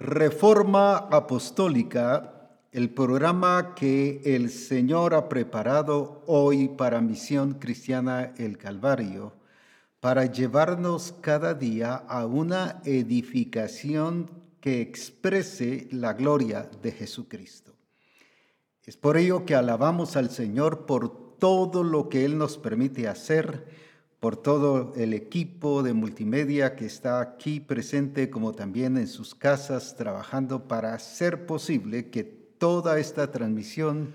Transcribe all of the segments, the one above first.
Reforma Apostólica, el programa que el Señor ha preparado hoy para Misión Cristiana El Calvario, para llevarnos cada día a una edificación que exprese la gloria de Jesucristo. Es por ello que alabamos al Señor por todo lo que Él nos permite hacer, por todo el equipo de multimedia que está aquí presente, como también en sus casas, trabajando para hacer posible que toda esta transmisión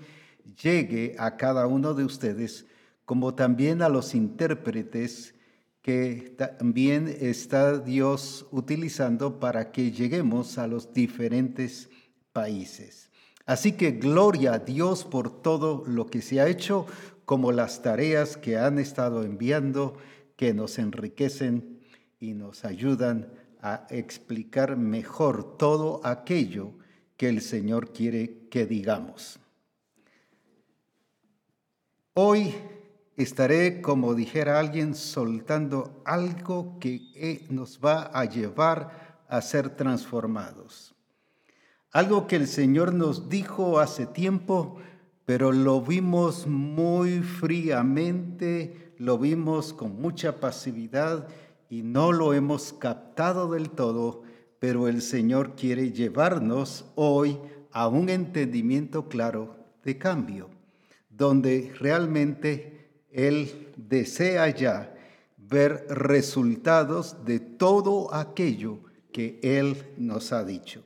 llegue a cada uno de ustedes, como también a los intérpretes que también está Dios utilizando para que lleguemos a los diferentes países. Así que gloria a Dios por todo lo que se ha hecho como las tareas que han estado enviando, que nos enriquecen y nos ayudan a explicar mejor todo aquello que el Señor quiere que digamos. Hoy estaré, como dijera alguien, soltando algo que nos va a llevar a ser transformados. Algo que el Señor nos dijo hace tiempo, pero lo vimos muy fríamente, lo vimos con mucha pasividad y no lo hemos captado del todo, pero el Señor quiere llevarnos hoy a un entendimiento claro de cambio, donde realmente Él desea ya ver resultados de todo aquello que Él nos ha dicho.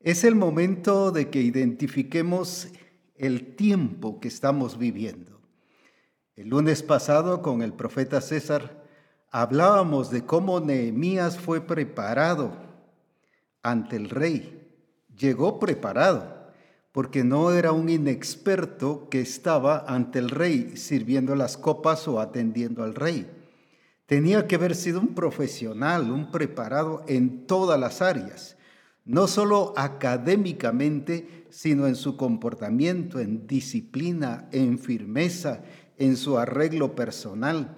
Es el momento de que identifiquemos el tiempo que estamos viviendo. El lunes pasado con el profeta César hablábamos de cómo Nehemías fue preparado ante el rey. Llegó preparado porque no era un inexperto que estaba ante el rey sirviendo las copas o atendiendo al rey. Tenía que haber sido un profesional, un preparado en todas las áreas no solo académicamente, sino en su comportamiento, en disciplina, en firmeza, en su arreglo personal,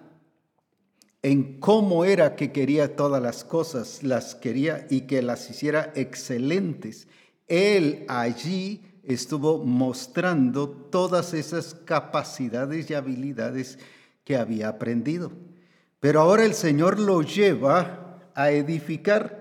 en cómo era que quería todas las cosas, las quería y que las hiciera excelentes. Él allí estuvo mostrando todas esas capacidades y habilidades que había aprendido. Pero ahora el Señor lo lleva a edificar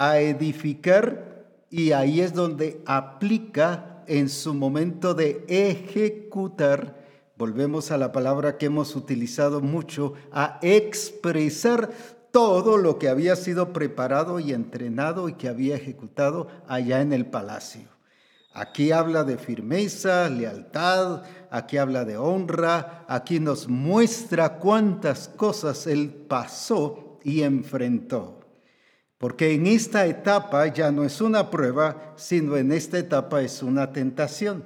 a edificar y ahí es donde aplica en su momento de ejecutar, volvemos a la palabra que hemos utilizado mucho, a expresar todo lo que había sido preparado y entrenado y que había ejecutado allá en el palacio. Aquí habla de firmeza, lealtad, aquí habla de honra, aquí nos muestra cuántas cosas él pasó y enfrentó. Porque en esta etapa ya no es una prueba, sino en esta etapa es una tentación.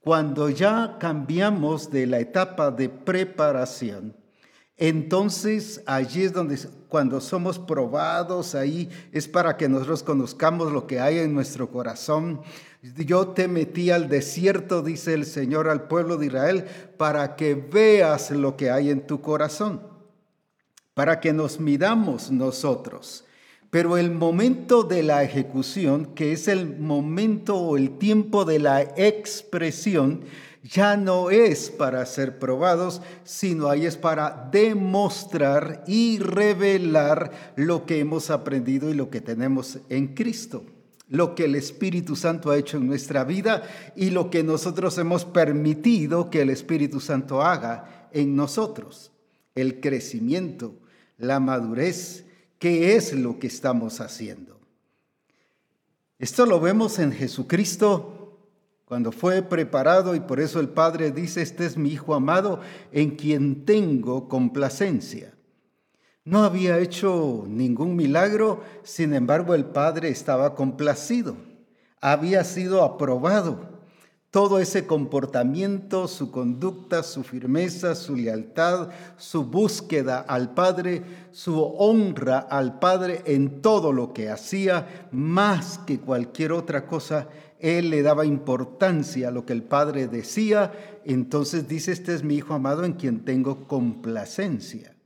Cuando ya cambiamos de la etapa de preparación, entonces allí es donde cuando somos probados, ahí es para que nosotros conozcamos lo que hay en nuestro corazón. Yo te metí al desierto, dice el Señor al pueblo de Israel, para que veas lo que hay en tu corazón, para que nos midamos nosotros. Pero el momento de la ejecución, que es el momento o el tiempo de la expresión, ya no es para ser probados, sino ahí es para demostrar y revelar lo que hemos aprendido y lo que tenemos en Cristo, lo que el Espíritu Santo ha hecho en nuestra vida y lo que nosotros hemos permitido que el Espíritu Santo haga en nosotros, el crecimiento, la madurez, qué es lo que estamos haciendo. Esto lo vemos en Jesucristo cuando fue preparado y por eso el Padre dice, este es mi Hijo amado en quien tengo complacencia. No había hecho ningún milagro, sin embargo el Padre estaba complacido, había sido aprobado todo ese comportamiento, su conducta, su firmeza, su lealtad, su búsqueda al Padre, su honra al Padre en todo lo que hacía, más que cualquier otra cosa, él le daba importancia a lo que el Padre decía, entonces dice, este es mi Hijo amado en quien tengo complacencia.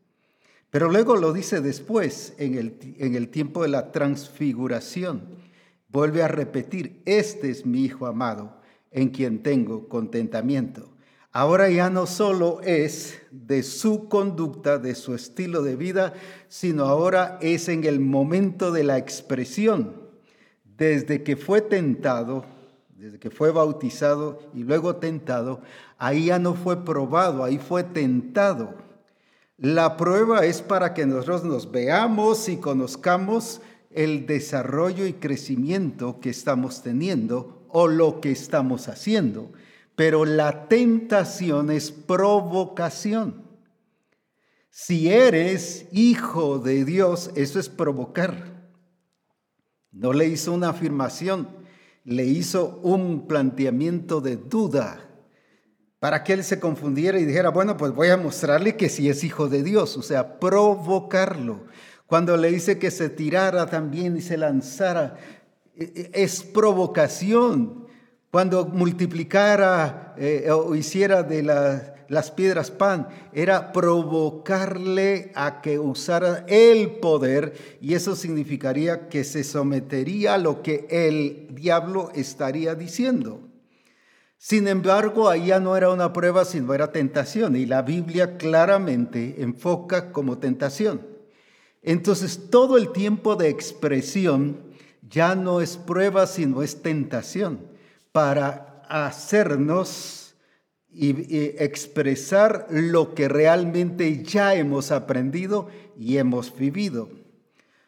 Pero luego lo dice después, en el, en el tiempo de la transfiguración. Vuelve a repetir, este es mi Hijo amado, en quien tengo contentamiento. Ahora ya no solo es de su conducta, de su estilo de vida, sino ahora es en el momento de la expresión. Desde que fue tentado, desde que fue bautizado y luego tentado, ahí ya no fue probado, ahí fue tentado. La prueba es para que nosotros nos veamos y conozcamos el desarrollo y crecimiento que estamos teniendo o lo que estamos haciendo. Pero la tentación es provocación. Si eres hijo de Dios, eso es provocar. No le hizo una afirmación, le hizo un planteamiento de duda para que él se confundiera y dijera, bueno, pues voy a mostrarle que sí es hijo de Dios, o sea, provocarlo. Cuando le dice que se tirara también y se lanzara, es provocación. Cuando multiplicara eh, o hiciera de las piedras pan, era provocarle a que usara el poder y eso significaría que se sometería a lo que el diablo estaría diciendo. Sin embargo, ya no era una prueba, sino era tentación y la Biblia claramente enfoca como tentación. Entonces, todo el tiempo de expresión ya no es prueba, sino es tentación para hacernos y, expresar lo que realmente ya hemos aprendido y hemos vivido.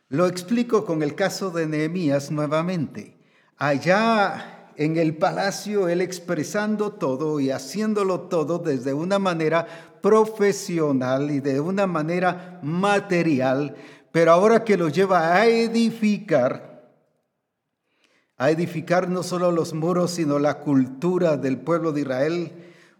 Lo explico con el caso de Nehemías nuevamente. Allá en el palacio, él expresando todo y haciéndolo todo desde una manera profesional y de una manera material, pero ahora que lo lleva a edificar, a edificar no solo los muros, sino la cultura del pueblo de Israel,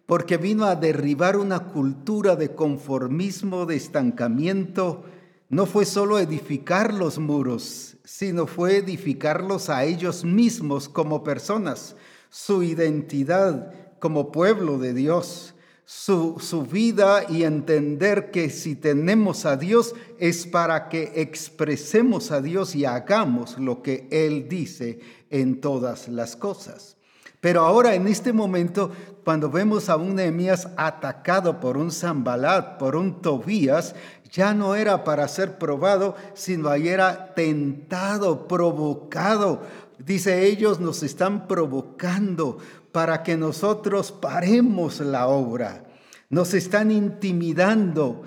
porque vino a derribar una cultura de conformismo, de estancamiento. No fue solo edificar los muros, sino fue edificarlos a ellos mismos como personas, su identidad como pueblo de Dios, su, su, vida y entender que si tenemos a Dios es para que expresemos a Dios y hagamos lo que Él dice en todas las cosas. Pero ahora en este momento, cuando vemos a un Nehemías atacado por un Zambalat, por un Tobías, ya no era para ser probado, sino ahí era tentado, provocado. Dice, ellos nos están provocando para que nosotros paremos la obra. Nos están intimidando,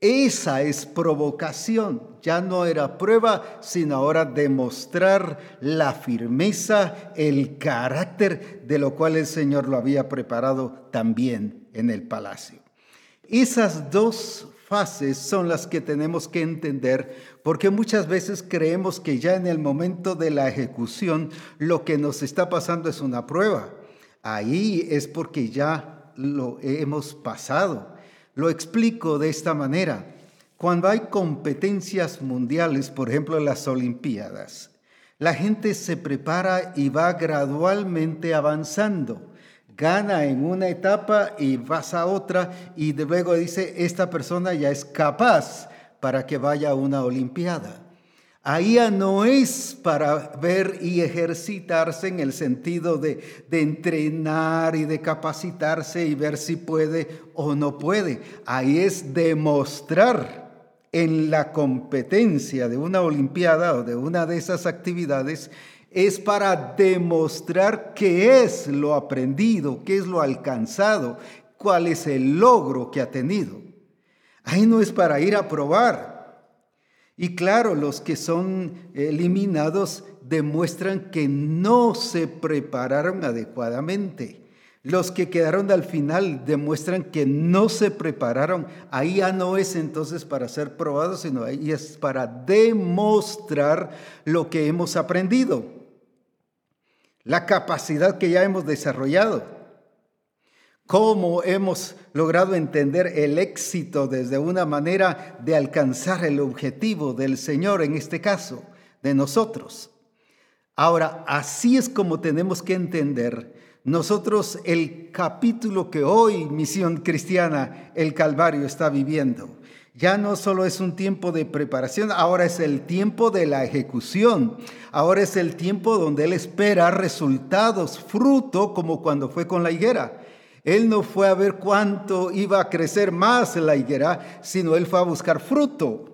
esa es provocación. Ya no era prueba, sino ahora demostrar la firmeza, el carácter de lo cual el Señor lo había preparado también en el palacio. Esas dos fases son las que tenemos que entender porque muchas veces creemos que ya en el momento de la ejecución lo que nos está pasando es una prueba. Ahí es porque ya lo hemos pasado. Lo explico de esta manera. Cuando hay competencias mundiales, por ejemplo las Olimpiadas, la gente se prepara y va gradualmente avanzando. Gana en una etapa y vas a otra y luego dice, esta persona ya es capaz para que vaya a una Olimpiada. Ahí no es para ver y ejercitarse en el sentido de, de, entrenar y de capacitarse y ver si puede o no puede. Ahí es demostrar en la competencia de una olimpiada o de una de esas actividades, es para demostrar qué es lo aprendido, qué es lo alcanzado, cuál es el logro que ha tenido. Ahí no es para ir a probar, y claro, los que son eliminados demuestran que no se prepararon adecuadamente. Los que quedaron al final demuestran que no se prepararon. Ahí ya no es entonces para ser probados, sino ahí es para demostrar lo que hemos aprendido, la capacidad que ya hemos desarrollado cómo hemos logrado entender el éxito desde una manera de alcanzar el objetivo del Señor, en este caso, de nosotros. Ahora, así es como tenemos que entender nosotros el capítulo que hoy Misión Cristiana, el Calvario, está viviendo. Ya no solo es un tiempo de preparación, ahora es el tiempo de la ejecución. Ahora es el tiempo donde Él espera resultados, fruto, como cuando fue con la higuera. Él no fue a ver cuánto iba a crecer más la higuera, sino Él fue a buscar fruto.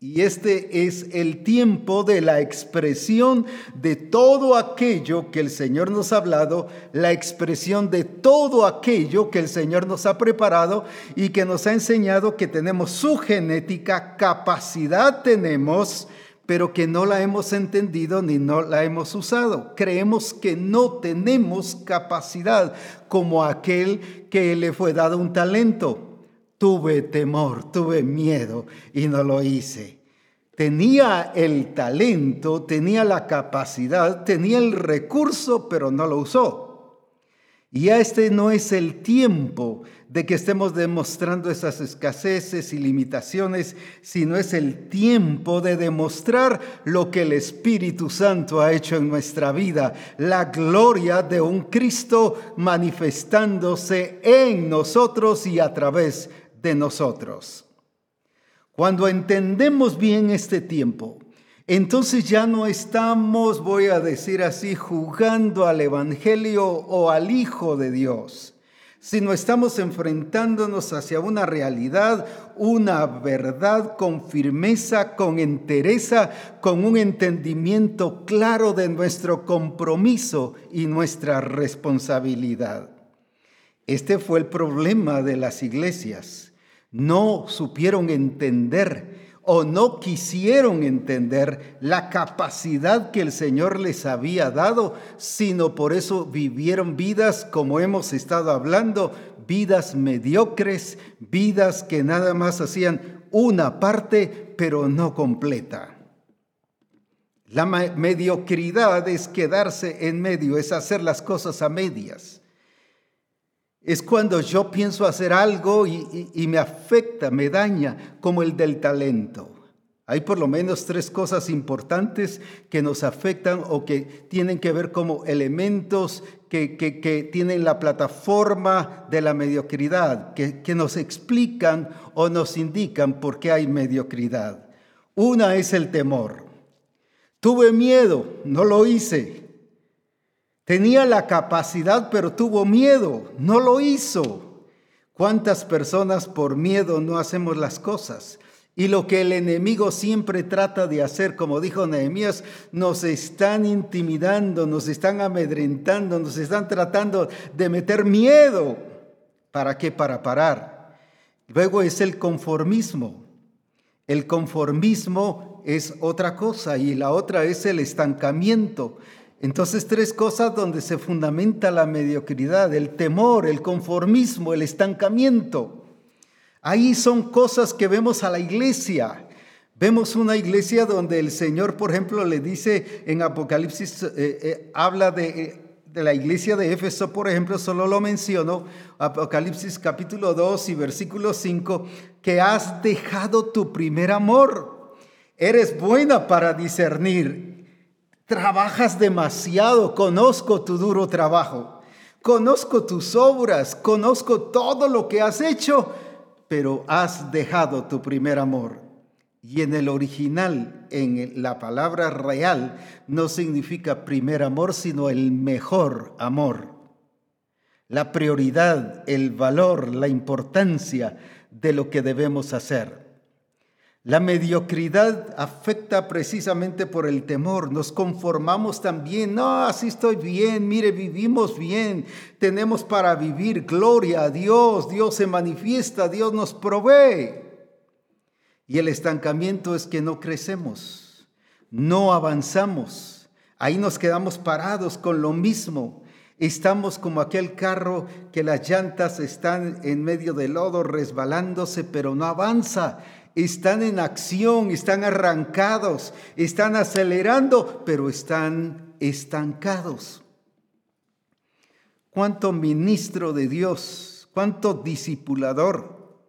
Y este es el tiempo de la expresión de todo aquello que el Señor nos ha hablado, la expresión de todo aquello que el Señor nos ha preparado y que nos ha enseñado que tenemos su genética, capacidad tenemos, pero que no la hemos entendido ni no la hemos usado. Creemos que no tenemos capacidad como aquel que le fue dado un talento tuve temor, tuve miedo y no lo hice. Tenía el talento, tenía la capacidad, tenía el recurso, pero no lo usó. Y ya este no es el tiempo de que estemos demostrando esas escaseces y limitaciones, sino es el tiempo de demostrar lo que el Espíritu Santo ha hecho en nuestra vida, la gloria de un Cristo manifestándose en nosotros y a través de de nosotros. Cuando entendemos bien este tiempo, entonces ya no estamos, voy a decir así, jugando al Evangelio o al Hijo de Dios, sino estamos enfrentándonos hacia una realidad, una verdad con firmeza, con entereza, con un entendimiento claro de nuestro compromiso y nuestra responsabilidad. Este fue el problema de las iglesias no supieron entender o no quisieron entender la capacidad que el Señor les había dado, sino por eso vivieron vidas, como hemos estado hablando, vidas mediocres, vidas que nada más hacían una parte, pero no completa. La mediocridad es quedarse en medio, es hacer las cosas a medias. Es cuando yo pienso hacer algo y, me afecta, me daña, como el del talento. Hay por lo menos tres cosas importantes que nos afectan o que tienen que ver como elementos que, tienen la plataforma de la mediocridad, que, que nos explican o nos indican por qué hay mediocridad. Una es el temor. Tuve miedo, no lo hice. Tenía la capacidad, pero tuvo miedo, no lo hizo. ¿Cuántas personas por miedo no hacemos las cosas? Y lo que el enemigo siempre trata de hacer, como dijo Nehemías, nos están intimidando, nos están amedrentando, nos están tratando de meter miedo. ¿Para qué? Para parar. Luego es el conformismo. El conformismo es otra cosa y la otra es el estancamiento. Entonces, tres cosas donde se fundamenta la mediocridad, el temor, el conformismo, el estancamiento. Ahí son cosas que vemos a la iglesia. Vemos una iglesia donde el Señor, por ejemplo, le dice en Apocalipsis, eh, eh, habla de, eh, de, la iglesia de Éfeso, por ejemplo, solo lo menciono, Apocalipsis capítulo 2 y versículo 5, que has dejado tu primer amor. Eres buena para discernir Trabajas demasiado, conozco tu duro trabajo, conozco tus obras, conozco todo lo que has hecho, pero has dejado tu primer amor. Y en el original, en la palabra real, no significa primer amor, sino el mejor amor. La prioridad, el valor, la importancia de lo que debemos hacer. La mediocridad afecta precisamente por el temor. Nos conformamos también. No, así estoy bien. Mire, vivimos bien. Tenemos para vivir. Gloria a Dios. Dios se manifiesta. Dios nos provee. Y el estancamiento es que no crecemos. No avanzamos. Ahí nos quedamos parados con lo mismo. Estamos como aquel carro que las llantas están en medio del lodo resbalándose, pero no avanza están en acción, están arrancados, están acelerando, pero están estancados. Cuánto ministro de Dios, cuánto discipulador,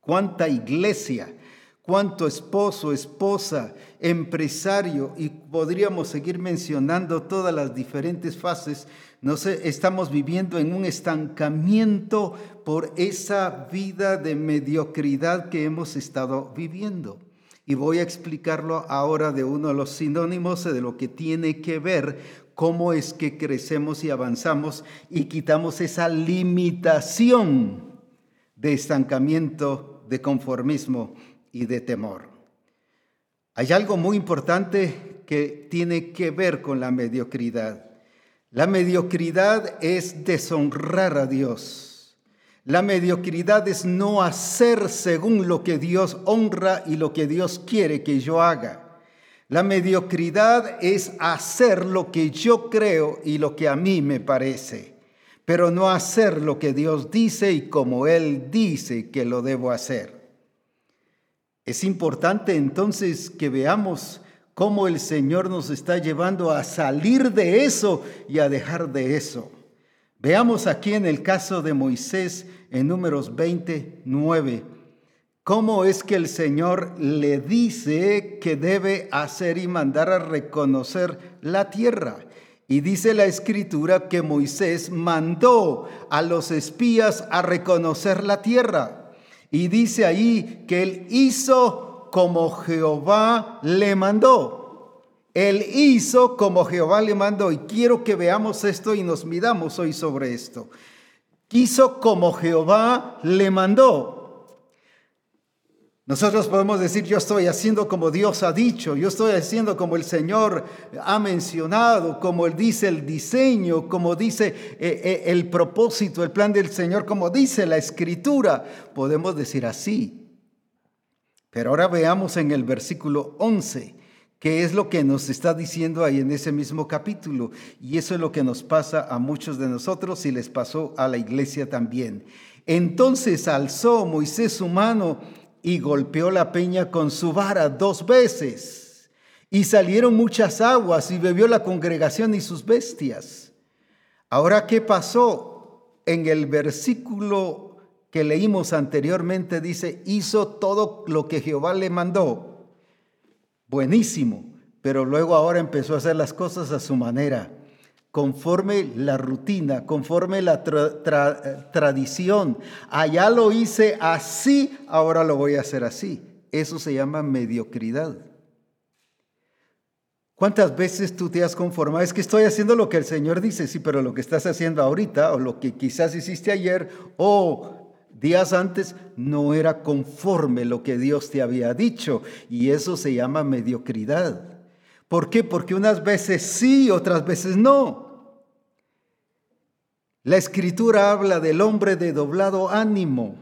cuánta iglesia, cuánto esposo, esposa empresario, y podríamos seguir mencionando todas las diferentes fases, no sé, estamos viviendo en un estancamiento por esa vida de mediocridad que hemos estado viviendo. Y voy a explicarlo ahora de uno de los sinónimos de lo que tiene que ver cómo es que crecemos y avanzamos y quitamos esa limitación de estancamiento, de conformismo y de temor. Hay algo muy importante que tiene que ver con la mediocridad. La mediocridad es deshonrar a Dios. La mediocridad es no hacer según lo que Dios honra y lo que Dios quiere que yo haga. La mediocridad es hacer lo que yo creo y lo que a mí me parece, pero no hacer lo que Dios dice y como Él dice que lo debo hacer. Es importante entonces que veamos cómo el Señor nos está llevando a salir de eso y a dejar de eso. Veamos aquí en el caso de Moisés en números 29, cómo es que el Señor le dice que debe hacer y mandar a reconocer la tierra. Y dice la escritura que Moisés mandó a los espías a reconocer la tierra. Y dice ahí que él hizo como Jehová le mandó. Él hizo como Jehová le mandó. Y quiero que veamos esto y nos miramos hoy sobre esto. Hizo como Jehová le mandó. Nosotros podemos decir, yo estoy haciendo como Dios ha dicho, yo estoy haciendo como el Señor ha mencionado, como Él dice el diseño, como dice eh, eh, el propósito, el plan del Señor, como dice la escritura. Podemos decir así, pero ahora veamos en el versículo 11 qué es lo que nos está diciendo ahí en ese mismo capítulo. Y eso es lo que nos pasa a muchos de nosotros y les pasó a la iglesia también. Entonces alzó Moisés su mano y golpeó la peña con su vara dos veces. Y salieron muchas aguas y bebió la congregación y sus bestias. Ahora, ¿qué pasó? En el versículo que leímos anteriormente dice, hizo todo lo que Jehová le mandó. Buenísimo, pero luego ahora empezó a hacer las cosas a su manera, conforme la rutina, conforme la tradición. Allá lo hice así, ahora lo voy a hacer así. Eso se llama mediocridad. ¿Cuántas veces tú te has conformado? Es que estoy haciendo lo que el Señor dice, sí, pero lo que estás haciendo ahorita o lo que quizás hiciste ayer o días antes no era conforme lo que Dios te había dicho y eso se llama mediocridad. ¿Por qué? Porque unas veces sí, otras veces no. La escritura habla del hombre de doblado ánimo.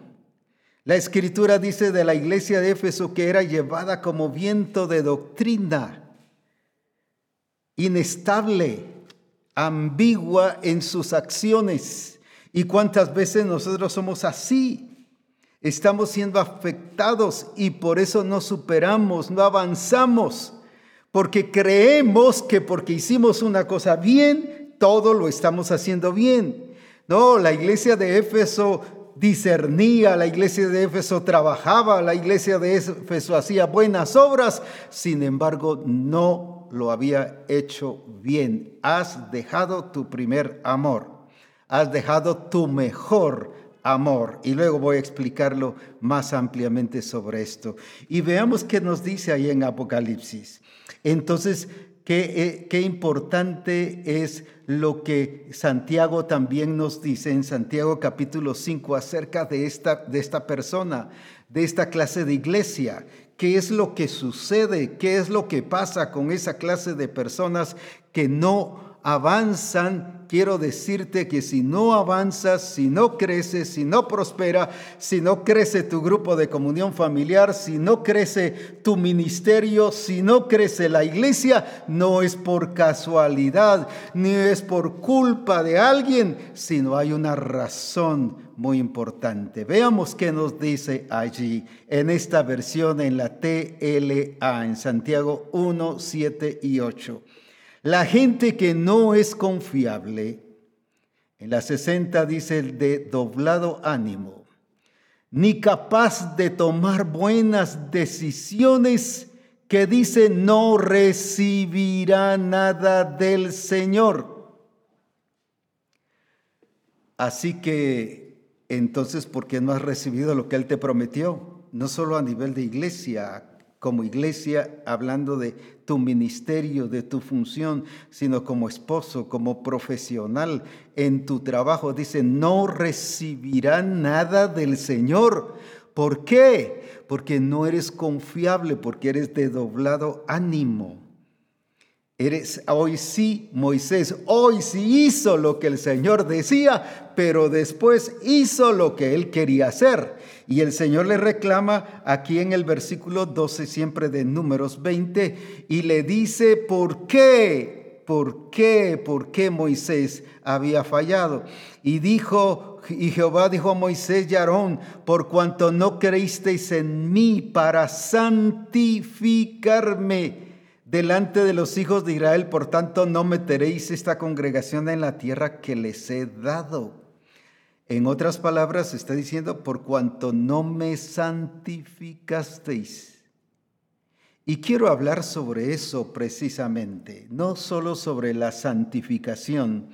La escritura dice de la iglesia de Éfeso que era llevada como viento de doctrina, inestable, ambigua en sus acciones ¿Y cuántas veces nosotros somos así? Estamos siendo afectados y por eso no superamos, no avanzamos, porque creemos que porque hicimos una cosa bien, todo lo estamos haciendo bien. No, la iglesia de Éfeso discernía, la iglesia de Éfeso trabajaba, la iglesia de Éfeso hacía buenas obras, sin embargo no lo había hecho bien. Has dejado tu primer amor has dejado tu mejor amor. Y luego voy a explicarlo más ampliamente sobre esto. Y veamos qué nos dice ahí en Apocalipsis. Entonces, qué, eh, qué importante es lo que Santiago también nos dice en Santiago capítulo 5 acerca de esta, de esta persona, de esta clase de iglesia. ¿Qué es lo que sucede? ¿Qué es lo que pasa con esa clase de personas que no avanzan, quiero decirte que si no avanzas, si no creces, si no prospera, si no crece tu grupo de comunión familiar, si no crece tu ministerio, si no crece la iglesia, no es por casualidad, ni es por culpa de alguien, sino hay una razón muy importante. Veamos qué nos dice allí en esta versión en la TLA, en Santiago 1, 7 y 8. La gente que no es confiable, en la 60 dice el de doblado ánimo, ni capaz de tomar buenas decisiones, que dice no recibirá nada del Señor. Así que entonces, ¿por qué no has recibido lo que Él te prometió? No solo a nivel de iglesia, como iglesia, hablando de tu ministerio, de tu función, sino como esposo, como profesional en tu trabajo. Dice, no recibirá nada del Señor. ¿Por qué? Porque no eres confiable, porque eres de doblado ánimo. Eres hoy sí, Moisés, hoy sí hizo lo que el Señor decía, pero después hizo lo que él quería hacer. Y el Señor le reclama aquí en el versículo 12, siempre de números 20, y le dice, ¿por qué? ¿Por qué? ¿Por qué Moisés había fallado? Y dijo, y Jehová dijo a Moisés y Aarón, por cuanto no creísteis en mí para santificarme delante de los hijos de Israel, por tanto no meteréis esta congregación en la tierra que les he dado. En otras palabras, está diciendo, por cuanto no me santificasteis. Y quiero hablar sobre eso precisamente, no solo sobre la santificación,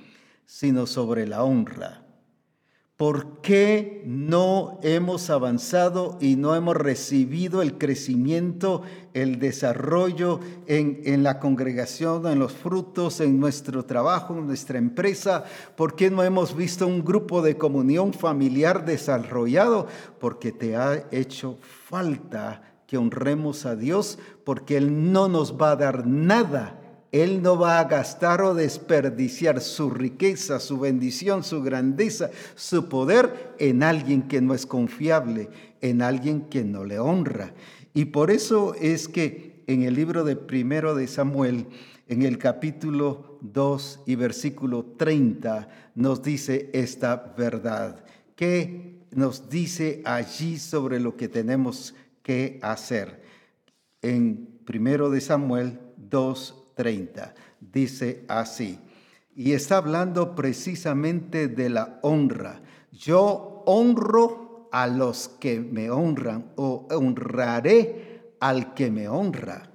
sino sobre la honra. ¿Por qué no hemos avanzado y no hemos recibido el crecimiento, el desarrollo en, la congregación, en los frutos, en nuestro trabajo, en nuestra empresa? ¿Por qué no hemos visto un grupo de comunión familiar desarrollado? Porque te ha hecho falta que honremos a Dios, porque Él no nos va a dar nada él no va a gastar o desperdiciar su riqueza, su bendición, su grandeza, su poder en alguien que no es confiable, en alguien que no le honra. Y por eso es que en el libro de primero de Samuel, en el capítulo 2 y versículo 30, nos dice esta verdad. ¿Qué nos dice allí sobre lo que tenemos que hacer? En primero de Samuel 2, 30. Dice así, y está hablando precisamente de la honra. Yo honro a los que me honran o honraré al que me honra.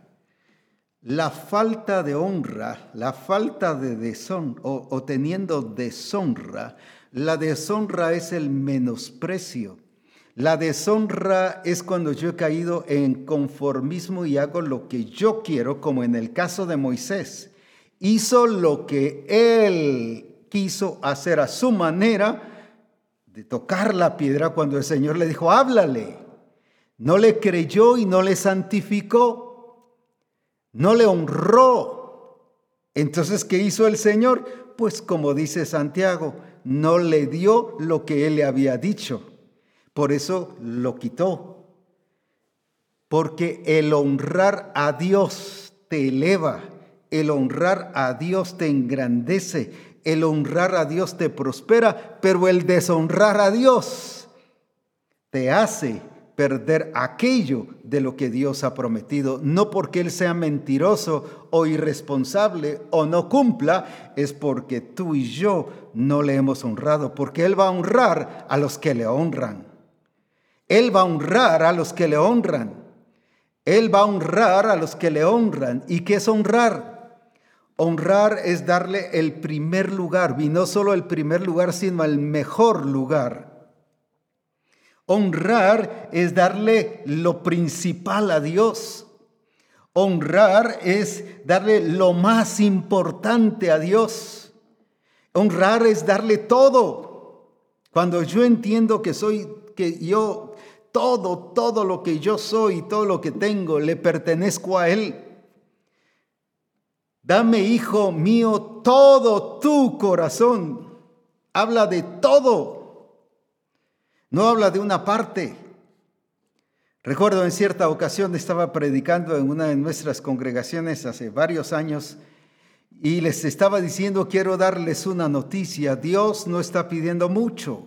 La falta de honra, la falta de deshonra o teniendo deshonra, la deshonra es el menosprecio la deshonra es cuando yo he caído en conformismo y hago lo que yo quiero, como en el caso de Moisés. Hizo lo que él quiso hacer a su manera de tocar la piedra cuando el Señor le dijo, háblale. No le creyó y no le santificó, no le honró. Entonces, ¿qué hizo el Señor? Pues como dice Santiago, no le dio lo que él le había dicho. Por eso lo quitó. Porque el honrar a Dios te eleva, el honrar a Dios te engrandece, el honrar a Dios te prospera, pero el deshonrar a Dios te hace perder aquello de lo que Dios ha prometido, no porque Él sea mentiroso o irresponsable o no cumpla, es porque tú y yo no le hemos honrado, porque Él va a honrar a los que le honran. Él va a honrar a los que le honran. Él va a honrar a los que le honran. ¿Y qué es honrar? Honrar es darle el primer lugar, y no solo el primer lugar, sino el mejor lugar. Honrar es darle lo principal a Dios. Honrar es darle lo más importante a Dios. Honrar es darle todo. Cuando yo entiendo que soy que yo todo, todo lo que yo soy, todo lo que tengo, le pertenezco a Él. Dame, hijo mío, todo tu corazón. Habla de todo. No habla de una parte. Recuerdo en cierta ocasión estaba predicando en una de nuestras congregaciones hace varios años y les estaba diciendo, quiero darles una noticia, Dios no está pidiendo mucho.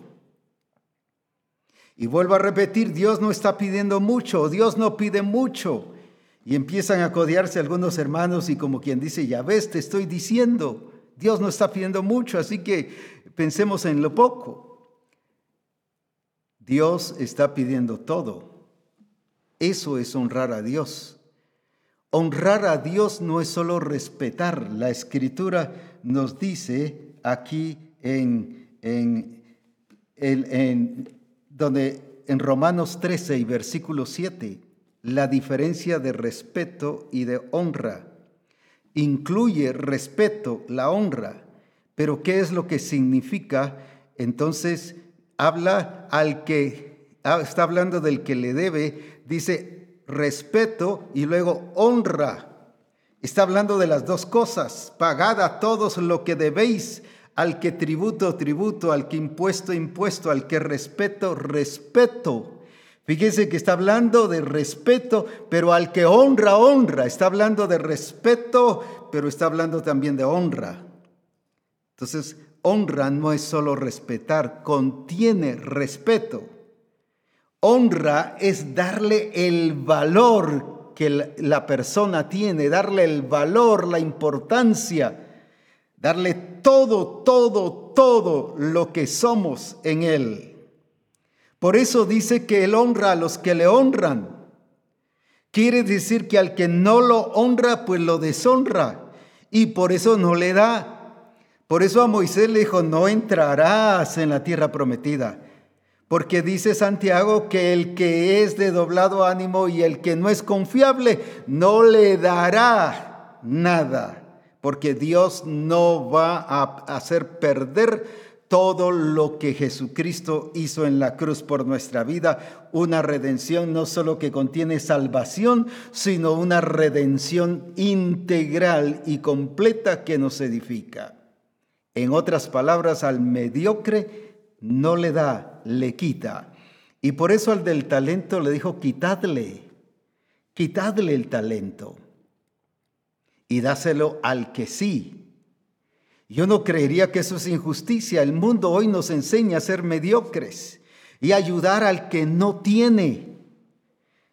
Y vuelvo a repetir, Dios no está pidiendo mucho, Dios no pide mucho. Y empiezan a codearse algunos hermanos y como quien dice, ya ves, te estoy diciendo, Dios no está pidiendo mucho, así que pensemos en lo poco. Dios está pidiendo todo. Eso es honrar a Dios. Honrar a Dios no es solo respetar. La escritura nos dice aquí en, en, en, donde, en Romanos 13 y versículo 7, la diferencia de respeto y de honra. Incluye respeto, la honra, pero ¿qué es lo que significa? Entonces habla al que, ah, está hablando del que le debe, dice respeto y luego honra. Está hablando de las dos cosas. Pagad a todos lo que debéis, al que tributo, tributo, al que impuesto, impuesto, al que respeto, respeto. Fíjense que está hablando de respeto, pero al que honra, honra. Está hablando de respeto, pero está hablando también de honra. Entonces, honra no es solo respetar, contiene respeto. Honra es darle el valor que la persona tiene, darle el valor, la importancia, darle todo, todo, todo lo que somos en Él. Por eso dice que Él honra a los que le honran. Quiere decir que al que no lo honra, pues lo deshonra. Y por eso no le da. Por eso a Moisés le dijo, no entrarás en la tierra prometida porque dice Santiago que el que es de doblado ánimo y el que no es confiable no le dará nada, porque Dios no va a hacer perder todo lo que Jesucristo hizo en la cruz por nuestra vida, una redención no solo que contiene salvación, sino una redención integral y completa que nos edifica. En otras palabras, al mediocre no le da, le quita. Y por eso al del talento le dijo, quitadle, quitadle el talento y dáselo al que sí. Yo no creería que eso es injusticia. El mundo hoy nos enseña a ser mediocres y ayudar al que no tiene.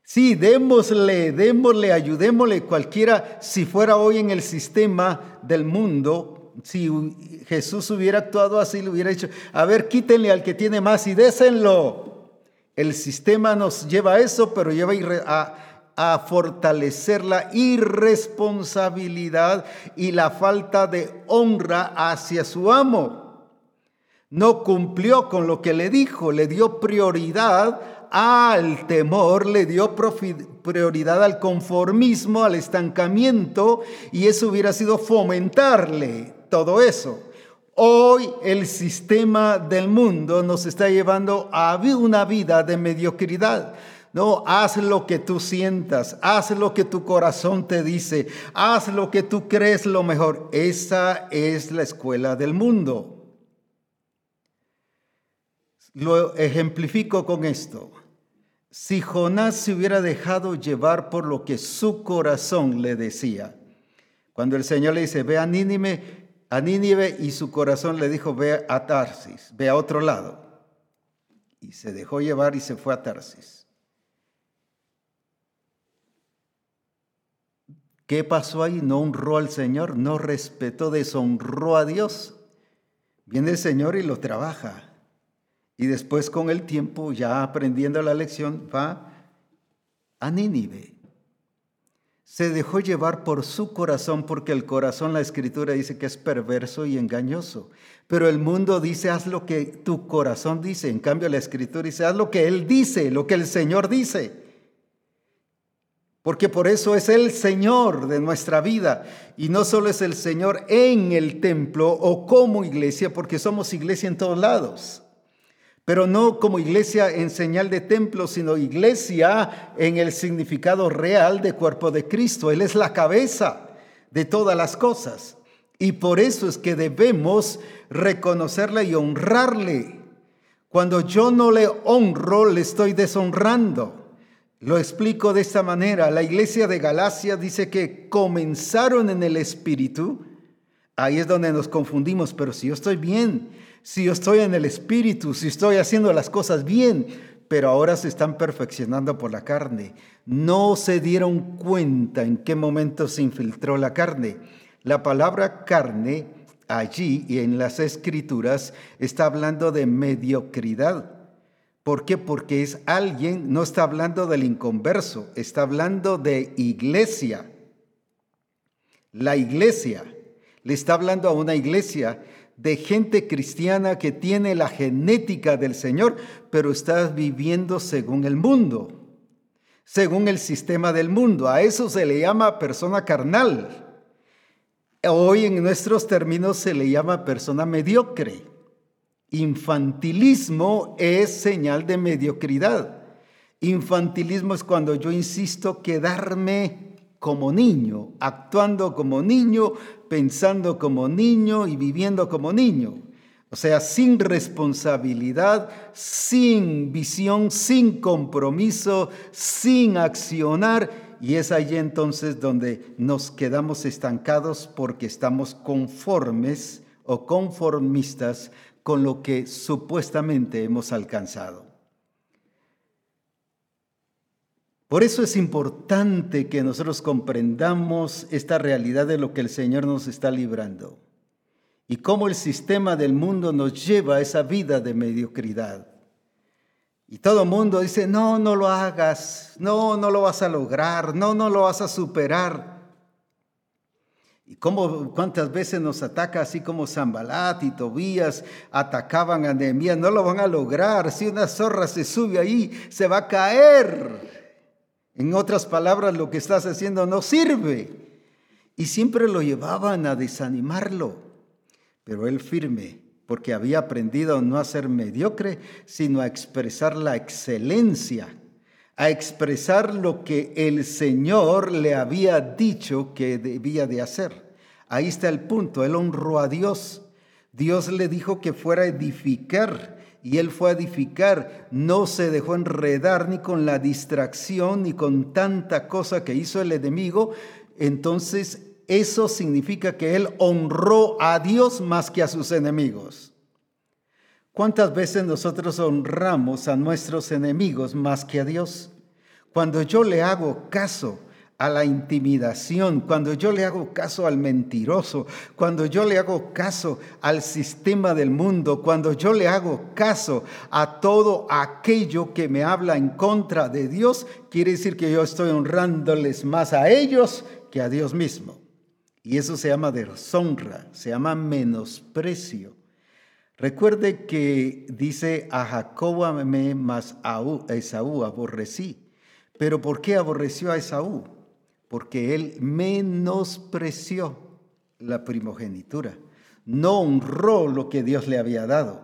Sí, démosle, démosle, ayudémosle cualquiera, si fuera hoy en el sistema del mundo, si Jesús hubiera actuado así, le hubiera dicho, a ver, quítenle al que tiene más y désenlo. El sistema nos lleva a eso, pero lleva a, a fortalecer la irresponsabilidad y la falta de honra hacia su amo. No cumplió con lo que le dijo, le dio prioridad al temor, le dio prioridad al conformismo, al estancamiento, y eso hubiera sido fomentarle todo eso. Hoy el sistema del mundo nos está llevando a una vida de mediocridad. No, haz lo que tú sientas, haz lo que tu corazón te dice, haz lo que tú crees lo mejor. Esa es la escuela del mundo. Lo ejemplifico con esto. Si Jonás se hubiera dejado llevar por lo que su corazón le decía, cuando el Señor le dice, ve a Nínive, a y su corazón le dijo, ve a Tarsis, ve a otro lado. Y se dejó llevar y se fue a Tarsis. ¿Qué pasó ahí? No honró al Señor, no respetó, deshonró a Dios. Viene el Señor y lo trabaja. Y después con el tiempo, ya aprendiendo la lección, va a Nínive se dejó llevar por su corazón porque el corazón, la escritura dice que es perverso y engañoso. Pero el mundo dice, haz lo que tu corazón dice. En cambio, la escritura dice, haz lo que Él dice, lo que el Señor dice. Porque por eso es el Señor de nuestra vida. Y no solo es el Señor en el templo o como iglesia, porque somos iglesia en todos lados pero no como iglesia en señal de templo, sino iglesia en el significado real de cuerpo de Cristo. Él es la cabeza de todas las cosas. Y por eso es que debemos reconocerle y honrarle. Cuando yo no le honro, le estoy deshonrando. Lo explico de esta manera. La iglesia de Galacia dice que comenzaron en el Espíritu. Ahí es donde nos confundimos, pero si yo estoy bien, si yo estoy en el Espíritu, si estoy haciendo las cosas bien, pero ahora se están perfeccionando por la carne. No se dieron cuenta en qué momento se infiltró la carne. La palabra carne allí y en las escrituras está hablando de mediocridad. ¿Por qué? Porque es alguien, no está hablando del inconverso, está hablando de iglesia. la iglesia. Le está hablando a una iglesia de gente cristiana que tiene la genética del Señor, pero está viviendo según el mundo, según el sistema del mundo. A eso se le llama persona carnal. Hoy en nuestros términos se le llama persona mediocre. Infantilismo es señal de mediocridad. Infantilismo es cuando yo insisto quedarme como niño, actuando como niño, pensando como niño y viviendo como niño. O sea, sin responsabilidad, sin visión, sin compromiso, sin accionar. Y es allí entonces donde nos quedamos estancados porque estamos conformes o conformistas con lo que supuestamente hemos alcanzado. Por eso es importante que nosotros comprendamos esta realidad de lo que el Señor nos está librando y cómo el sistema del mundo nos lleva a esa vida de mediocridad. Y todo el mundo dice, no, no lo hagas, no, no lo vas a lograr, no, no lo vas a superar. Y cómo, cuántas veces nos ataca, así como Zambalat y Tobías atacaban a Nehemías, no lo van a lograr, si una zorra se sube ahí, se va a caer. En otras palabras, lo que estás haciendo no sirve. Y siempre lo llevaban a desanimarlo. Pero él firme, porque había aprendido no a ser mediocre, sino a expresar la excelencia, a expresar lo que el Señor le había dicho que debía de hacer. Ahí está el punto, él honró a Dios. Dios le dijo que fuera a edificar y él fue a edificar, no se dejó enredar ni con la distracción ni con tanta cosa que hizo el enemigo, entonces eso significa que él honró a Dios más que a sus enemigos. ¿Cuántas veces nosotros honramos a nuestros enemigos más que a Dios? Cuando yo le hago caso a la intimidación, cuando yo le hago caso al mentiroso, cuando yo le hago caso al sistema del mundo, cuando yo le hago caso a todo aquello que me habla en contra de Dios, quiere decir que yo estoy honrándoles más a ellos que a Dios mismo. Y eso se llama deshonra, se llama menosprecio. Recuerde que dice a Jacob amé más a Esaú aborrecí. Pero ¿por qué aborreció a Esaú? porque él menospreció la primogenitura, no honró lo que Dios le había dado,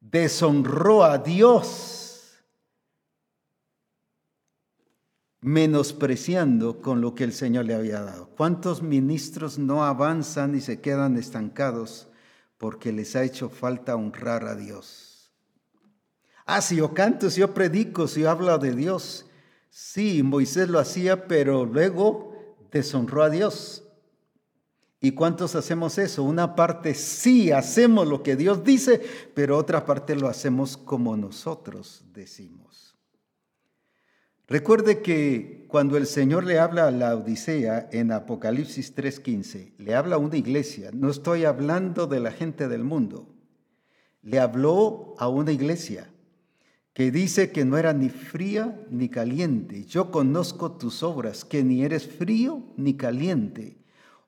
deshonró a Dios, menospreciando con lo que el Señor le había dado. ¿Cuántos ministros no avanzan y se quedan estancados porque les ha hecho falta honrar a Dios? Ah, si yo canto, si yo predico, si yo hablo de Dios, Sí, Moisés lo hacía, pero luego deshonró a Dios. ¿Y cuántos hacemos eso? Una parte sí hacemos lo que Dios dice, pero otra parte lo hacemos como nosotros decimos. Recuerde que cuando el Señor le habla a la Odisea en Apocalipsis 3:15, le habla a una iglesia, no estoy hablando de la gente del mundo, le habló a una iglesia que dice que no era ni fría ni caliente. Yo conozco tus obras, que ni eres frío ni caliente.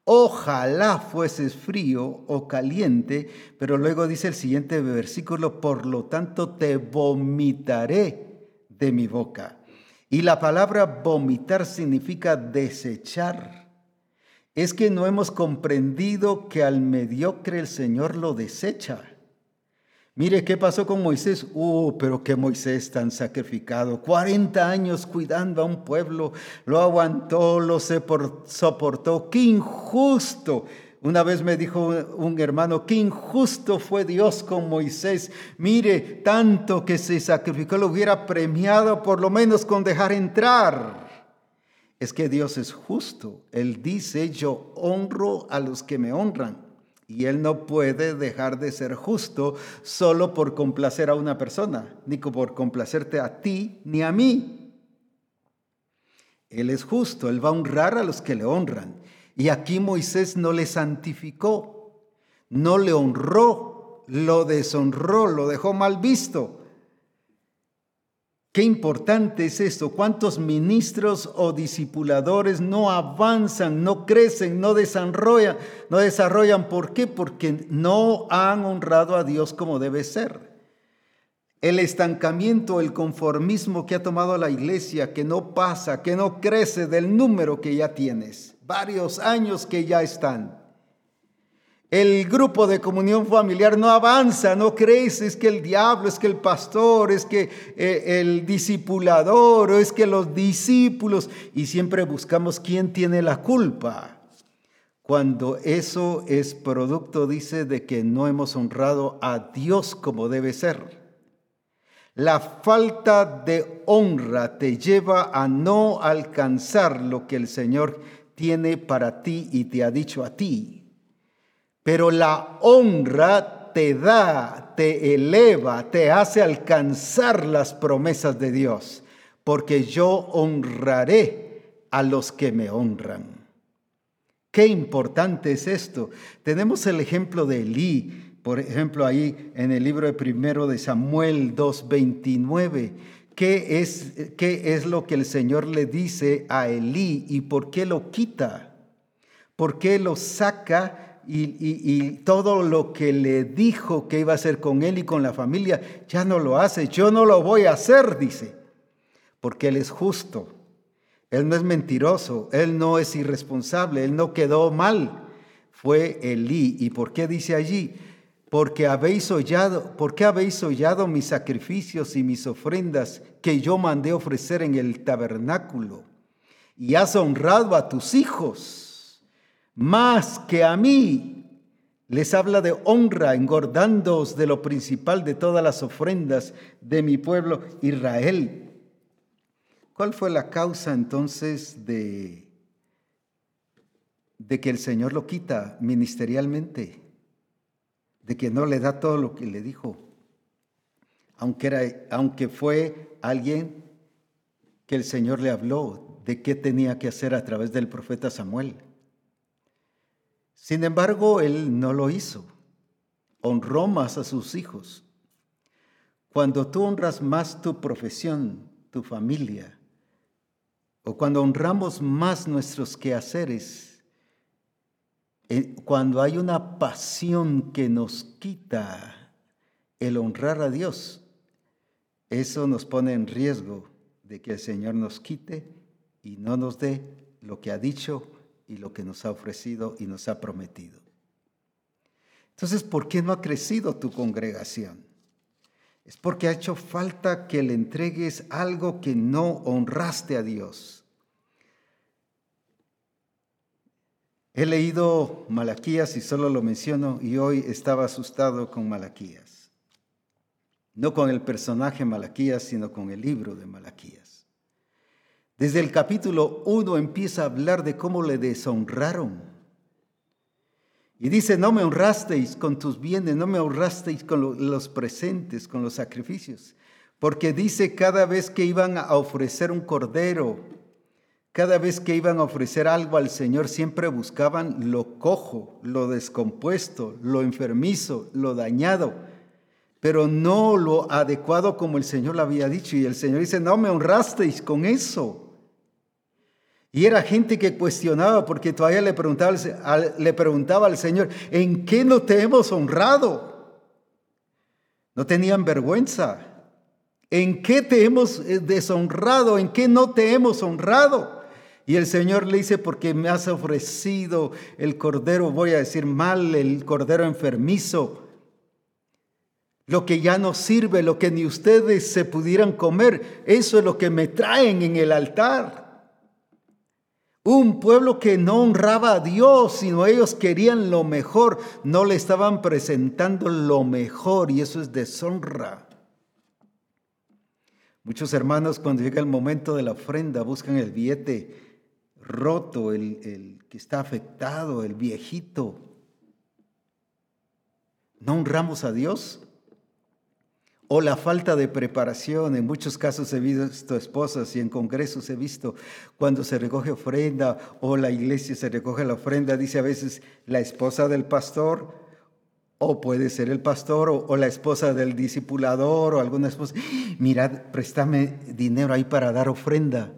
Ojalá fueses frío o caliente, pero luego dice el siguiente versículo, por lo tanto te vomitaré de mi boca. Y la palabra vomitar significa desechar. Es que no hemos comprendido que al mediocre el Señor lo desecha. Mire qué pasó con Moisés. Uh, pero qué Moisés tan sacrificado. 40 años cuidando a un pueblo. Lo aguantó, lo soportó. Qué injusto. Una vez me dijo un hermano, qué injusto fue Dios con Moisés. Mire, tanto que se sacrificó, lo hubiera premiado por lo menos con dejar entrar. Es que Dios es justo. Él dice, yo honro a los que me honran. Y Él no puede dejar de ser justo solo por complacer a una persona, ni por complacerte a ti ni a mí. Él es justo, Él va a honrar a los que le honran. Y aquí Moisés no le santificó, no le honró, lo deshonró, lo dejó mal visto. Qué importante es esto. ¿Cuántos ministros o discipuladores no avanzan, no crecen, no desarrollan? No desarrollan. ¿Por qué? Porque no han honrado a Dios como debe ser. El estancamiento, el conformismo que ha tomado la iglesia, que no pasa, que no crece del número que ya tienes. Varios años que ya están. El grupo de comunión familiar no avanza, no crece, es que el diablo, es que el pastor, es que eh, el discipulador, o es que los discípulos, y siempre buscamos quién tiene la culpa. Cuando eso es producto, dice, de que no hemos honrado a Dios como debe ser. La falta de honra te lleva a no alcanzar lo que el Señor tiene para ti y te ha dicho a ti. Pero la honra te da, te eleva, te hace alcanzar las promesas de Dios, porque yo honraré a los que me honran. Qué importante es esto. Tenemos el ejemplo de Elí, por ejemplo, ahí en el libro de primero de Samuel 2.29. ¿Qué es, ¿Qué es lo que el Señor le dice a Elí y por qué lo quita? ¿Por qué lo saca y, todo lo que le dijo que iba a hacer con él y con la familia, ya no lo hace. Yo no lo voy a hacer, dice, porque Él es justo. Él no es mentiroso, Él no es irresponsable, Él no quedó mal. Fue Elí. ¿Y por qué dice allí? Porque habéis hollado, porque habéis hollado mis sacrificios y mis ofrendas que yo mandé ofrecer en el tabernáculo. Y has honrado a tus hijos más que a mí. Les habla de honra, engordándoos de lo principal de todas las ofrendas de mi pueblo Israel. ¿Cuál fue la causa entonces de, de que el Señor lo quita ministerialmente? De que no le da todo lo que le dijo. Aunque, era, aunque fue alguien que el Señor le habló de qué tenía que hacer a través del profeta Samuel. Sin embargo, él no lo hizo. Honró más a sus hijos. Cuando tú honras más tu profesión, tu familia, o cuando honramos más nuestros quehaceres, eh, cuando hay una pasión que nos quita el honrar a Dios, eso nos pone en riesgo de que el Señor nos quite y no nos dé lo que ha dicho y lo que nos ha ofrecido y nos ha prometido. Entonces, ¿por qué no ha crecido tu congregación? Es porque ha hecho falta que le entregues algo que no honraste a Dios. He leído Malaquías y solo lo menciono y hoy estaba asustado con Malaquías. No con el personaje Malaquías, sino con el libro de Malaquías. Desde el capítulo 1 empieza a hablar de cómo le deshonraron. Y dice, no me honrasteis con tus bienes, no me honrasteis con los presentes, con los sacrificios. Porque dice cada vez que iban a ofrecer un cordero, cada vez que iban a ofrecer algo al Señor, siempre buscaban lo cojo, lo descompuesto, lo enfermizo, lo dañado, pero no lo adecuado como el Señor lo había dicho. Y el Señor dice, no me honrasteis con eso. Y era gente que cuestionaba porque todavía le preguntaba, le preguntaba al Señor, ¿en qué no te hemos honrado? No tenían vergüenza. ¿En qué te hemos eh, deshonrado? ¿En qué no te hemos honrado? Y el Señor le dice, porque me has ofrecido el cordero, voy a decir mal, el cordero enfermizo, lo que ya no sirve, lo que ni ustedes se pudieran comer, eso es lo que me traen en el altar. Un pueblo que no honraba a Dios, sino ellos querían lo mejor, no le estaban presentando lo mejor y eso es deshonra. Muchos hermanos cuando llega el momento de la ofrenda buscan el billete roto, el, el que está afectado, el viejito. ¿No honramos a Dios? O la falta de preparación. En muchos casos he visto esposas y en congresos he visto cuando se recoge ofrenda o la iglesia se recoge la ofrenda, dice a veces la esposa del pastor O puede ser el pastor o, la esposa del discipulador o alguna esposa. Mirad, préstame dinero ahí para dar ofrenda,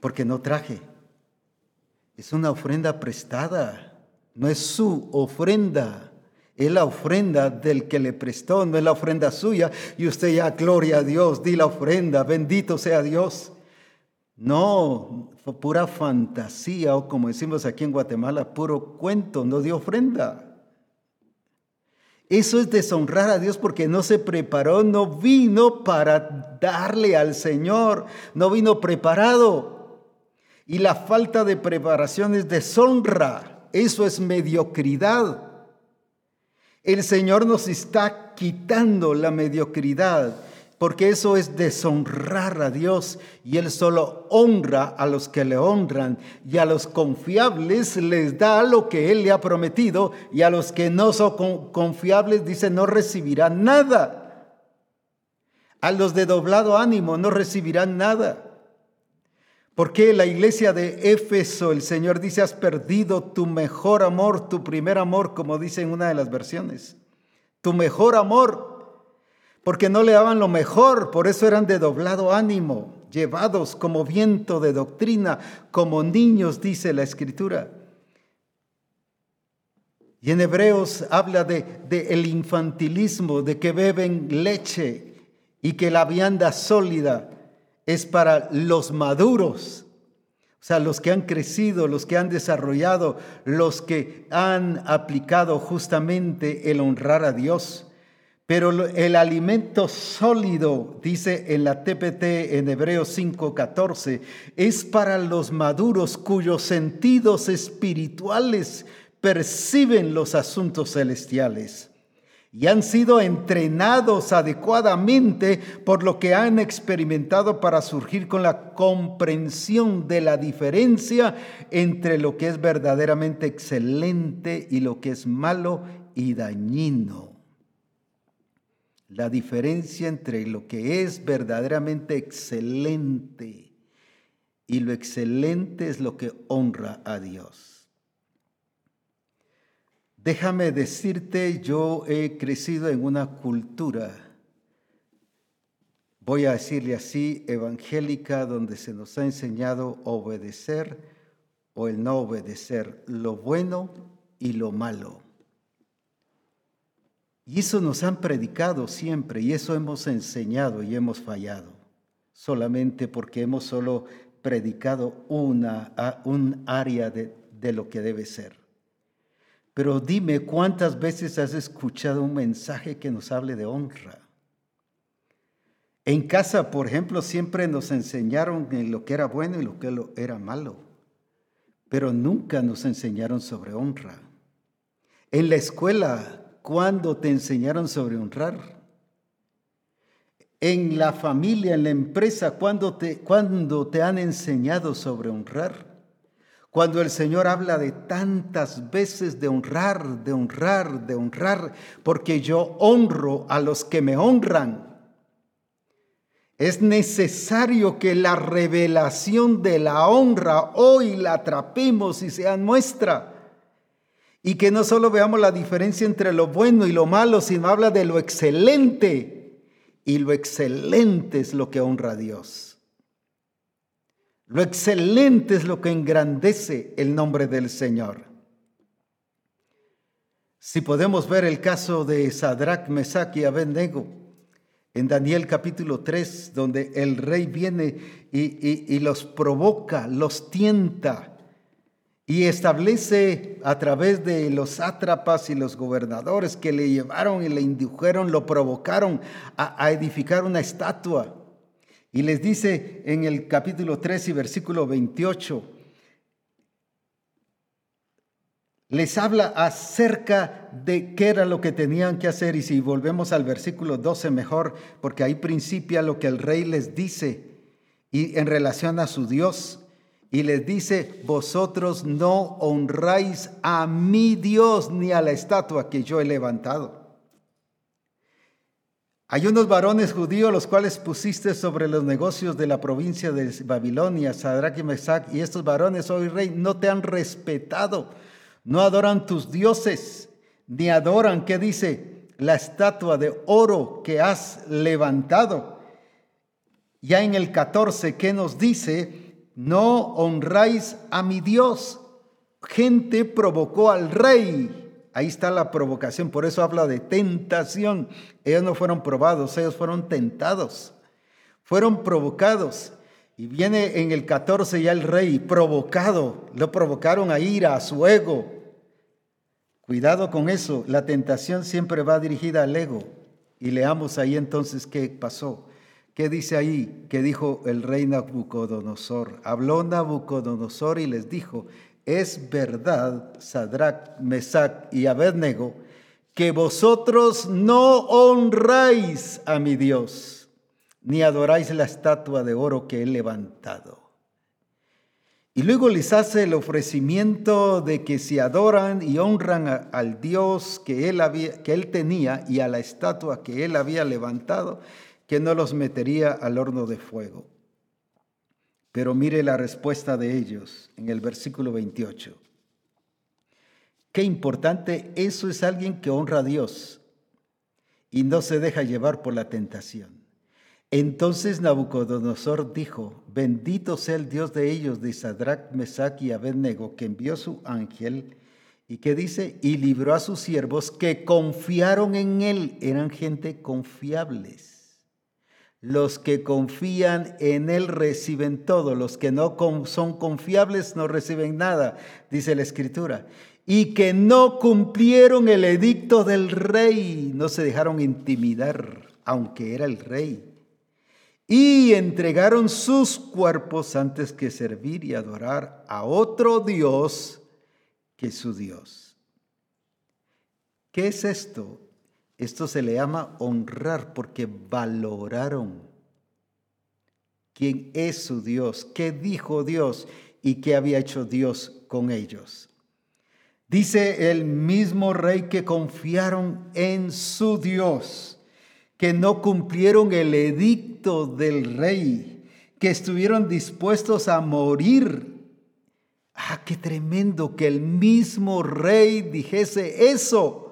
porque no traje. Es una ofrenda prestada, no es su ofrenda. Es la ofrenda del que le prestó, no es la ofrenda suya. Y usted ya, gloria a Dios, di la ofrenda, bendito sea Dios. No, pura fantasía o como decimos aquí en Guatemala, puro cuento, no dio ofrenda. Eso es deshonrar a Dios porque no se preparó, no vino para darle al Señor, no vino preparado. Y la falta de preparación es deshonra, eso es mediocridad. El Señor nos está quitando la mediocridad porque eso es deshonrar a Dios y Él solo honra a los que le honran y a los confiables les da lo que Él le ha prometido y a los que no son confiables dice no recibirán nada. A los de doblado ánimo no recibirán nada. Porque la iglesia de Éfeso, el Señor dice, has perdido tu mejor amor, tu primer amor, como dice en una de las versiones. Tu mejor amor porque no le daban lo mejor, por eso eran de doblado ánimo, llevados como viento de doctrina, como niños, dice la escritura. Y en Hebreos habla de, el infantilismo, de que beben leche y que la vianda sólida es para los maduros, o sea, los que han crecido, los que han desarrollado, los que han aplicado justamente el honrar a Dios. Pero el alimento sólido, dice en la TPT en Hebreos 5:14, es para los maduros cuyos sentidos espirituales perciben los asuntos celestiales y han sido entrenados adecuadamente por lo que han experimentado para surgir con la comprensión de la diferencia entre lo que es verdaderamente excelente y lo que es malo y dañino la diferencia entre lo que es verdaderamente excelente y lo excelente es lo que honra a Dios. Déjame decirte, yo he crecido en una cultura, voy a decirle así, evangélica, donde se nos ha enseñado obedecer o el no obedecer, lo bueno y lo malo. Y eso nos han predicado siempre y eso hemos enseñado y hemos fallado, solamente porque hemos solo predicado una, un área de, de lo que debe ser. Pero dime cuántas veces has escuchado un mensaje que nos hable de honra. En casa, por ejemplo, siempre nos enseñaron lo que era bueno y lo que era malo, pero nunca nos enseñaron sobre honra. En la escuela ¿Cuándo te enseñaron sobre honrar? En la familia, en la empresa, ¿cuándo te, te han enseñado sobre honrar? Cuando el Señor habla de tantas veces de honrar, de honrar, de honrar, porque yo honro a los que me honran. Es necesario que la revelación de la honra hoy la atrapemos y sea nuestra. Y que no solo veamos la diferencia entre lo bueno y lo malo, sino habla de lo excelente. Y lo excelente es lo que honra a Dios. Lo excelente es lo que engrandece el nombre del Señor. Si podemos ver el caso de Sadrach, Mesach y Abednego en Daniel capítulo 3, donde el rey viene y, y los provoca, los tienta y establece a través de los sátrapas y los gobernadores que le llevaron y le indujeron, lo provocaron a, edificar una estatua. Y les dice en el capítulo 3 y versículo 28, les habla acerca de qué era lo que tenían que hacer. Y si volvemos al versículo 12 mejor, porque ahí principia lo que el rey les dice y en relación a su Dios y les dice, vosotros no honráis a mi Dios ni a la estatua que yo he levantado. Hay unos varones judíos los cuales pusiste sobre los negocios de la provincia de Babilonia, Sadrach y Mesach, y estos varones, hoy rey, no te han respetado, no adoran tus dioses, ni adoran, ¿qué dice? La estatua de oro que has levantado. Ya en el 14, ¿qué nos dice? No honráis a mi Dios. Gente provocó al rey. Ahí está la provocación, por eso habla de tentación. Ellos no fueron probados, ellos fueron tentados, fueron provocados. Y viene en el 14 ya el rey provocado, lo provocaron a ira, a su ego. Cuidado con eso, la tentación siempre va dirigida al ego. Y leamos ahí entonces qué pasó. ¿Qué dice ahí? Que dijo el rey Nabucodonosor. Habló Nabucodonosor y les dijo, es verdad, Sadrach, Mesach y Abednego, que vosotros no honráis a mi Dios ni adoráis la estatua de oro que he levantado. Y luego les hace el ofrecimiento de que si adoran y honran al Dios que él, había, que él tenía y a la estatua que él había levantado, que no los metería al horno de fuego. Pero mire la respuesta de ellos en el versículo 28. Qué importante, eso es alguien que honra a Dios y no se deja llevar por la tentación. Entonces Nabucodonosor dijo, bendito sea el Dios de ellos, de Sadrach, Mesach y Abednego, que envió su ángel y que dice, y libró a sus siervos que confiaron en él, eran gente confiables. Los que confían en él reciben todo, los que no son confiables no reciben nada, dice la escritura. Y que no cumplieron el edicto del rey, no se dejaron intimidar, aunque era el rey y entregaron sus cuerpos antes que servir y adorar a otro Dios que su Dios. ¿Qué es esto? Esto se le llama honrar porque valoraron quién es su Dios, qué dijo Dios y qué había hecho Dios con ellos. Dice el mismo rey que confiaron en su Dios que no cumplieron el edicto del rey, que estuvieron dispuestos a morir. Ah, qué tremendo que el mismo rey dijese eso.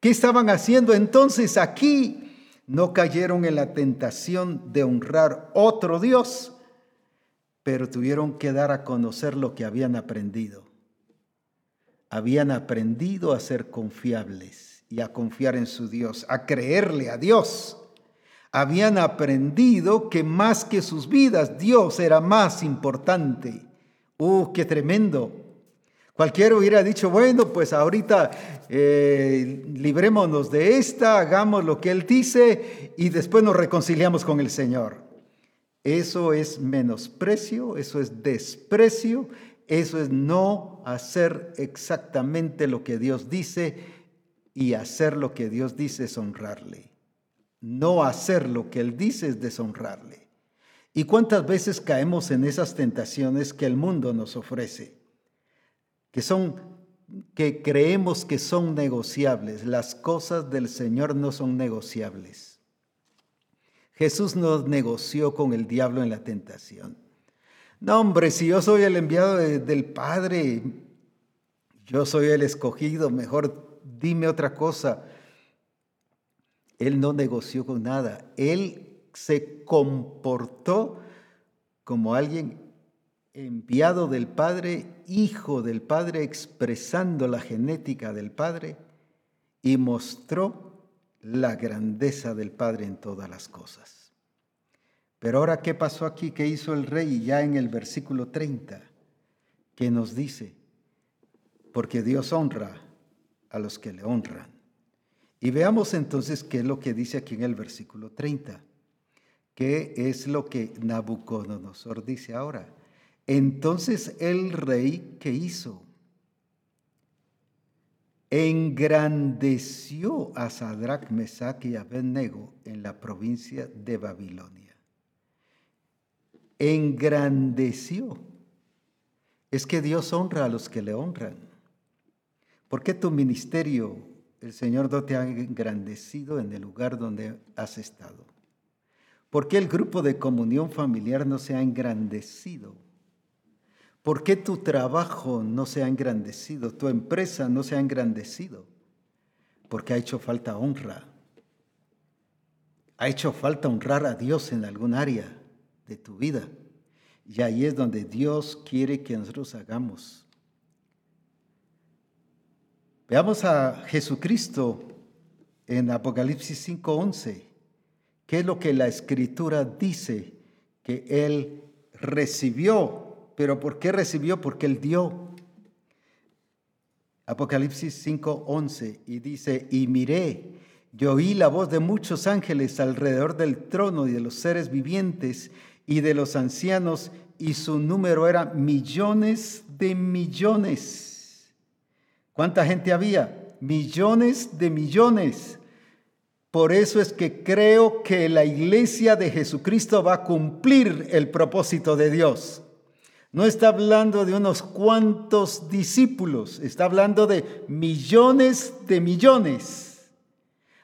¿Qué estaban haciendo entonces aquí? No cayeron en la tentación de honrar otro Dios, pero tuvieron que dar a conocer lo que habían aprendido. Habían aprendido a ser confiables y a confiar en su Dios, a creerle a Dios. Habían aprendido que más que sus vidas, Dios era más importante. ¡Uh, qué tremendo! Cualquiera hubiera dicho, bueno, pues ahorita eh, librémonos de esta, hagamos lo que Él dice y después nos reconciliamos con el Señor. Eso es menosprecio, eso es desprecio, eso es no hacer exactamente lo que Dios dice y hacer lo que Dios dice es honrarle. No hacer lo que Él dice es deshonrarle. ¿Y cuántas veces caemos en esas tentaciones que el mundo nos ofrece? Que son que creemos que son negociables. Las cosas del Señor no son negociables. Jesús no negoció con el diablo en la tentación. No, hombre, si yo soy el enviado del Padre, yo soy el escogido, mejor dime otra cosa. Él no negoció con nada. Él se comportó como alguien enviado del Padre, hijo del Padre, expresando la genética del Padre y mostró la grandeza del Padre en todas las cosas. Pero ahora, ¿qué pasó aquí? ¿Qué hizo el rey? Ya en el versículo 30, que nos dice, porque Dios honra a los que le honran. Y veamos entonces qué es lo que dice aquí en el versículo 30. ¿Qué es lo que Nabucodonosor dice ahora? Entonces el rey, ¿qué hizo? Engrandeció a Sadrach, Mesach y Abednego en la provincia de Babilonia. Engrandeció. Es que Dios honra a los que le honran. ¿Por qué tu ministerio, el Señor no te ha engrandecido en el lugar donde has estado? ¿Por qué el grupo de comunión familiar no se ha engrandecido? ¿Por qué tu trabajo no se ha engrandecido? ¿Tu empresa no se ha engrandecido? porque ha hecho falta honra. Ha hecho falta honrar a Dios en algún área de tu vida. Y ahí es donde Dios quiere que nosotros hagamos. Veamos a Jesucristo en Apocalipsis 5:11. ¿Qué es lo que la escritura dice que Él recibió? Pero ¿por qué recibió? Porque Él dio. Apocalipsis 5:11 y dice, y miré, yo oí la voz de muchos ángeles alrededor del trono y de los seres vivientes y de los ancianos, y su número era millones de millones. ¿Cuánta gente había? Millones de millones. Por eso es que creo que la iglesia de Jesucristo va a cumplir el propósito de Dios. No está hablando de unos cuantos discípulos, está hablando de millones de millones.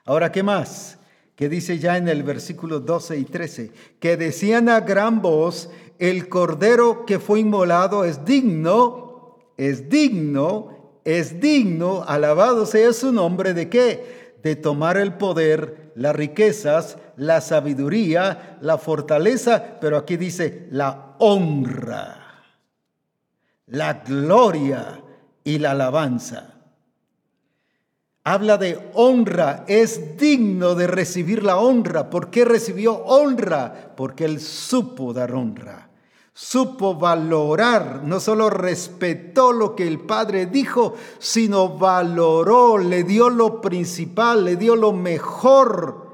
Ahora, ¿qué más? Que dice ya en el versículo 12 y 13, que decían a gran voz, el cordero que fue inmolado es digno, es digno, es digno, alabado sea su nombre, ¿de qué? De tomar el poder, las riquezas, la sabiduría, la fortaleza, pero aquí dice la honra la gloria y la alabanza. Habla de honra, es digno de recibir la honra. ¿Por qué recibió honra? Porque él supo dar honra, supo valorar, no solo respetó lo que el Padre dijo, sino valoró, le dio lo principal, le dio lo mejor,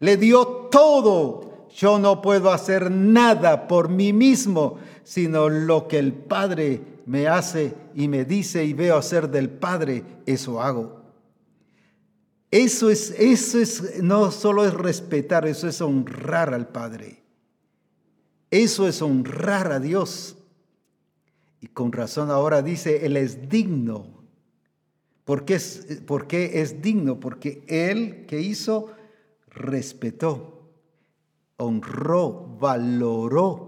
le dio todo. Yo no puedo hacer nada por mí mismo, sino lo que el Padre me hace y me dice y veo hacer del Padre, eso hago. Eso es, eso es, no solo es respetar, eso es honrar al Padre. Eso es honrar a Dios. Y con razón ahora dice, Él es digno. ¿Por qué es, por qué es digno? Porque Él que hizo, respetó, honró, valoró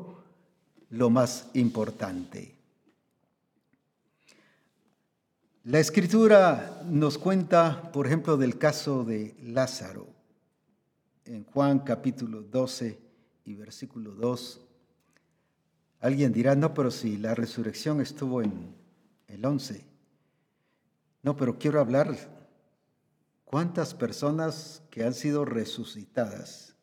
lo más importante. La escritura nos cuenta, por ejemplo, del caso de Lázaro. En Juan capítulo 12 y versículo 2, alguien dirá, no, pero si la resurrección estuvo en el 11. No, pero quiero hablar cuántas personas que han sido resucitadas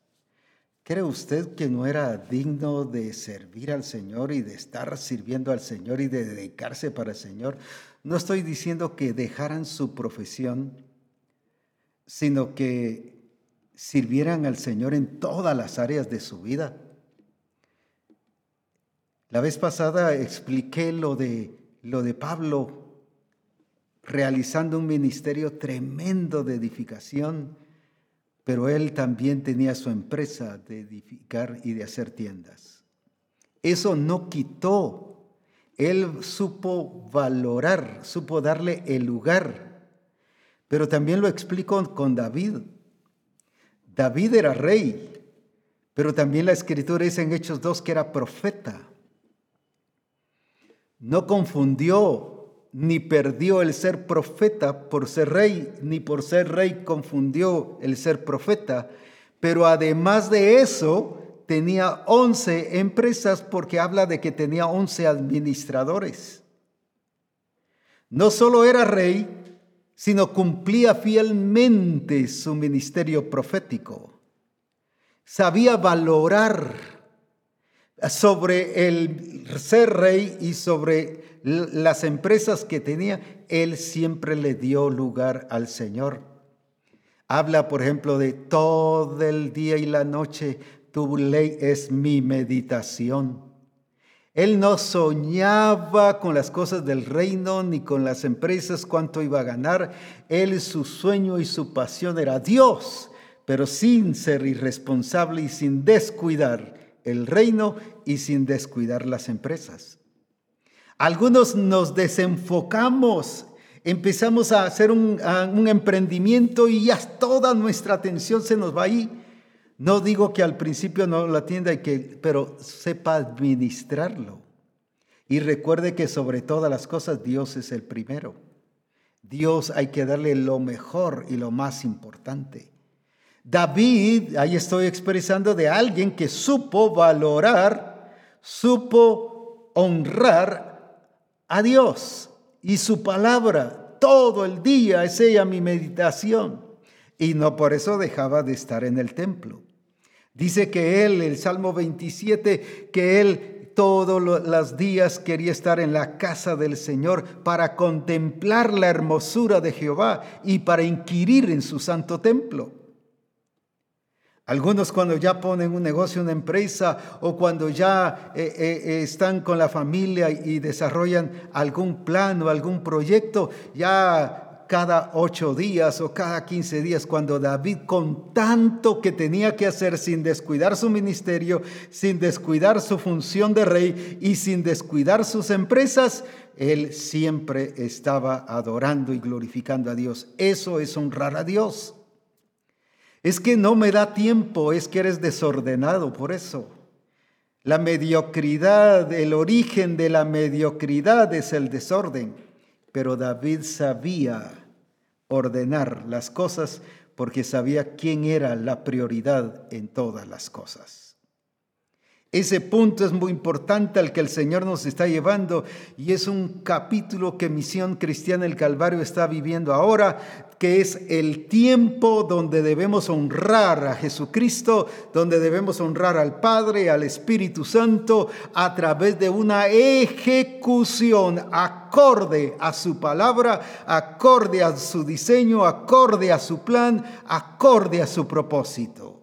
¿Cree usted que no era digno de servir al Señor y de estar sirviendo al Señor y de dedicarse para el Señor? No estoy diciendo que dejaran su profesión, sino que sirvieran al Señor en todas las áreas de su vida. La vez pasada expliqué lo de, lo de Pablo realizando un ministerio tremendo de edificación pero él también tenía su empresa de edificar y de hacer tiendas. Eso no quitó. Él supo valorar, supo darle el lugar. Pero también lo explico con David. David era rey, pero también la escritura dice en Hechos 2 que era profeta. No confundió ni perdió el ser profeta por ser rey, ni por ser rey confundió el ser profeta, pero además de eso tenía 11 empresas porque habla de que tenía 11 administradores. No solo era rey, sino cumplía fielmente su ministerio profético. Sabía valorar sobre el ser rey y sobre las empresas que tenía, él siempre le dio lugar al Señor. Habla, por ejemplo, de todo el día y la noche, tu ley es mi meditación. Él no soñaba con las cosas del reino ni con las empresas, cuánto iba a ganar. Él, su sueño y su pasión era Dios, pero sin ser irresponsable y sin descuidar el reino y sin descuidar las empresas. Algunos nos desenfocamos, empezamos a hacer un, emprendimiento y ya toda nuestra atención se nos va ahí. No digo que al principio no la atienda, que, pero sepa administrarlo. Y recuerde que sobre todas las cosas Dios es el primero. Dios hay que darle lo mejor y lo más importante. David, ahí estoy expresando de alguien que supo valorar, supo honrar a Dios y su palabra. Todo el día es ella mi meditación. Y no por eso dejaba de estar en el templo. Dice que él, el Salmo 27, que él todos los días quería estar en la casa del Señor para contemplar la hermosura de Jehová y para inquirir en su santo templo. Algunos cuando ya ponen un negocio, una empresa o cuando ya eh, eh, están con la familia y desarrollan algún plan o algún proyecto, ya cada ocho días o cada quince días, cuando David con tanto que tenía que hacer sin descuidar su ministerio, sin descuidar su función de rey y sin descuidar sus empresas, él siempre estaba adorando y glorificando a Dios. Eso es honrar a Dios. Es que no me da tiempo, es que eres desordenado, por eso. La mediocridad, el origen de la mediocridad es el desorden. Pero David sabía ordenar las cosas porque sabía quién era la prioridad en todas las cosas. Ese punto es muy importante al que el Señor nos está llevando y es un capítulo que Misión Cristiana el Calvario está viviendo ahora, que es el tiempo donde debemos honrar a Jesucristo, donde debemos honrar al Padre, al Espíritu Santo, a través de una ejecución acorde a su palabra, acorde a su diseño, acorde a su plan, acorde a su propósito.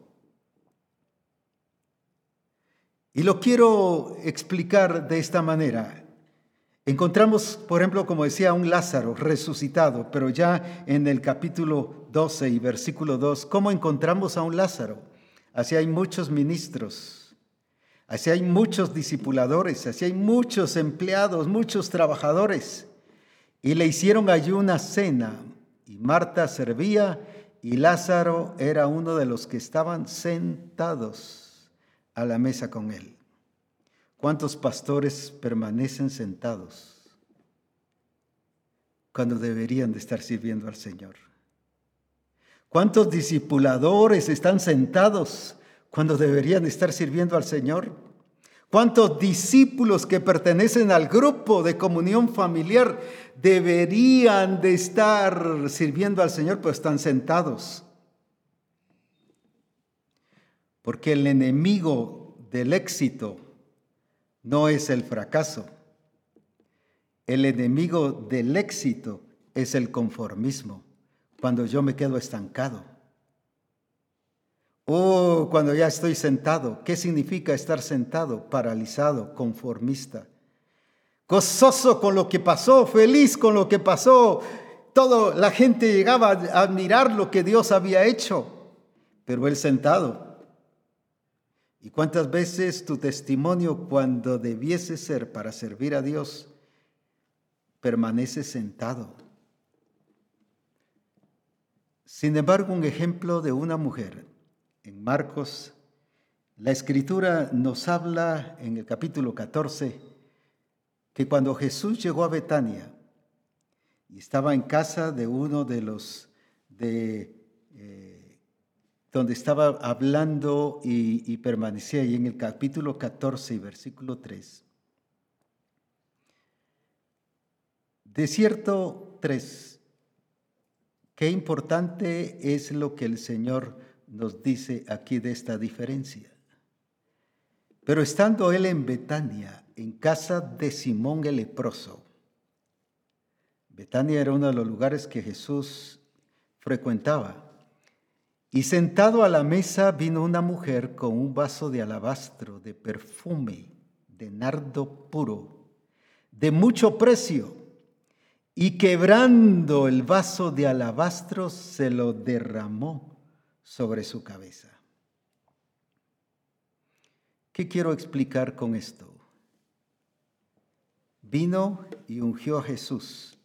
Y lo quiero explicar de esta manera. Encontramos, por ejemplo, como decía, un Lázaro resucitado, pero ya en el capítulo 12 y versículo 2, ¿cómo encontramos a un Lázaro? Así hay muchos ministros, así hay muchos discipuladores, así hay muchos empleados, muchos trabajadores. Y le hicieron allí una cena, y Marta servía, y Lázaro era uno de los que estaban sentados a la mesa con Él. ¿Cuántos pastores permanecen sentados cuando deberían de estar sirviendo al Señor? ¿Cuántos discipuladores están sentados cuando deberían estar sirviendo al Señor? ¿Cuántos discípulos que pertenecen al grupo de comunión familiar deberían de estar sirviendo al Señor, pues están sentados? Porque el enemigo del éxito no es el fracaso. El enemigo del éxito es el conformismo, cuando yo me quedo estancado. Oh, cuando ya estoy sentado. ¿Qué significa estar sentado? Paralizado, conformista. Gozoso con lo que pasó, feliz con lo que pasó. Todo la gente llegaba a admirar lo que Dios había hecho, pero él sentado ¿Y cuántas veces tu testimonio cuando debiese ser para servir a Dios permanece sentado? Sin embargo, un ejemplo de una mujer en Marcos, la escritura nos habla en el capítulo 14 que cuando Jesús llegó a Betania y estaba en casa de uno de los de eh, donde estaba hablando y, permanecía ahí en el capítulo 14 y versículo 3. De cierto 3, qué importante es lo que el Señor nos dice aquí de esta diferencia. Pero estando él en Betania, en casa de Simón el leproso, Betania era uno de los lugares que Jesús frecuentaba. Y sentado a la mesa vino una mujer con un vaso de alabastro, de perfume, de nardo puro, de mucho precio, y quebrando el vaso de alabastro se lo derramó sobre su cabeza. ¿Qué quiero explicar con esto? Vino y ungió a Jesús.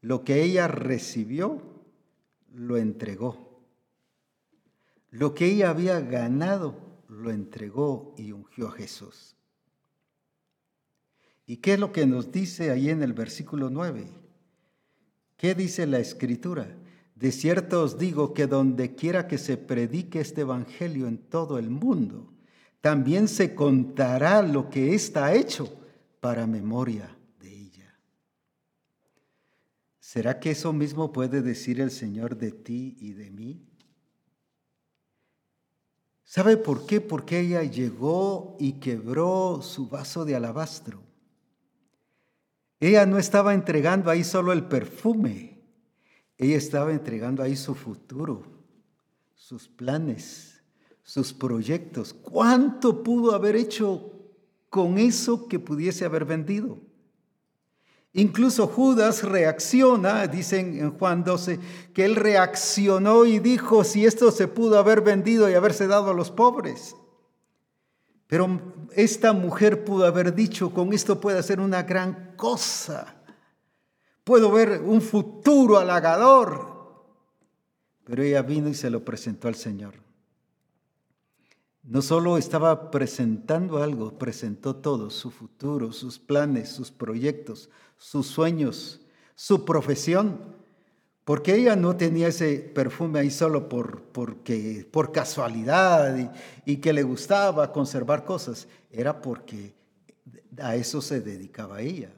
Lo que ella recibió, lo entregó. Lo que ella había ganado lo entregó y ungió a Jesús. ¿Y qué es lo que nos dice ahí en el versículo 9? ¿Qué dice la escritura? De cierto os digo que donde quiera que se predique este evangelio en todo el mundo, también se contará lo que está hecho para memoria de ella. ¿Será que eso mismo puede decir el Señor de ti y de mí? ¿Sabe por qué? Porque ella llegó y quebró su vaso de alabastro. Ella no estaba entregando ahí solo el perfume, ella estaba entregando ahí su futuro, sus planes, sus proyectos. ¿Cuánto pudo haber hecho con eso que pudiese haber vendido? Incluso Judas reacciona, dicen en Juan 12, que él reaccionó y dijo, si esto se pudo haber vendido y haberse dado a los pobres. Pero esta mujer pudo haber dicho, con esto puede hacer una gran cosa. Puedo ver un futuro halagador. Pero ella vino y se lo presentó al Señor. No solo estaba presentando algo, presentó todo, su futuro, sus planes, sus proyectos, sus sueños, su profesión, porque ella no tenía ese perfume ahí solo por, porque, por casualidad y, y que le gustaba conservar cosas, era porque a eso se dedicaba ella.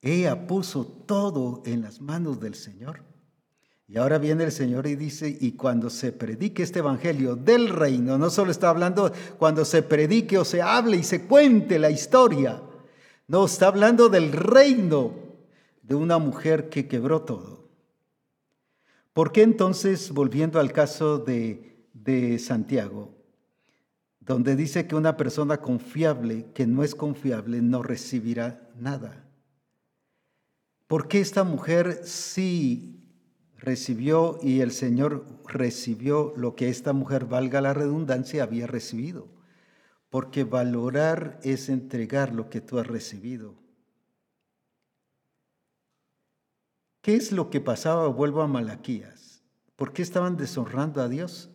Ella puso todo en las manos del Señor. Y ahora viene el Señor y dice, y cuando se predique este Evangelio del reino, no solo está hablando cuando se predique o se hable y se cuente la historia, no, está hablando del reino de una mujer que quebró todo. ¿Por qué entonces, volviendo al caso de, de Santiago, donde dice que una persona confiable, que no es confiable, no recibirá nada? ¿Por qué esta mujer sí recibió y el Señor recibió lo que esta mujer, valga la redundancia, había recibido. Porque valorar es entregar lo que tú has recibido. ¿Qué es lo que pasaba? Vuelvo a Malaquías. ¿Por qué estaban deshonrando a Dios?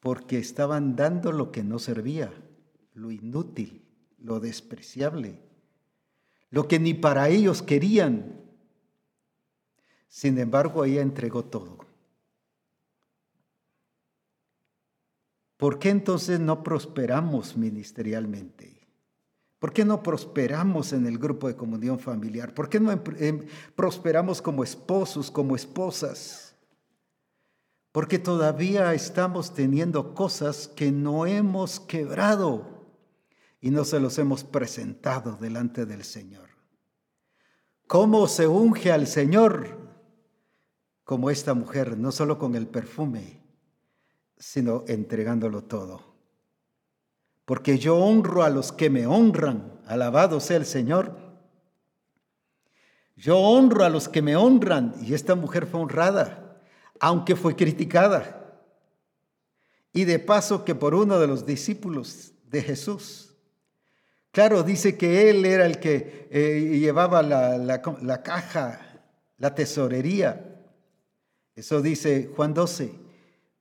Porque estaban dando lo que no servía, lo inútil, lo despreciable, lo que ni para ellos querían, sin embargo, ella entregó todo. ¿Por qué entonces no prosperamos ministerialmente? ¿Por qué no prosperamos en el grupo de comunión familiar? ¿Por qué no em, em, prosperamos como esposos, como esposas? Porque todavía estamos teniendo cosas que no hemos quebrado y no se los hemos presentado delante del Señor. ¿Cómo se unge al Señor? como esta mujer, no solo con el perfume, sino entregándolo todo. Porque yo honro a los que me honran, alabado sea el Señor. Yo honro a los que me honran y esta mujer fue honrada, aunque fue criticada. Y de paso que por uno de los discípulos de Jesús. Claro, dice que él era el que eh, llevaba la, la caja, la tesorería eso dice Juan 12.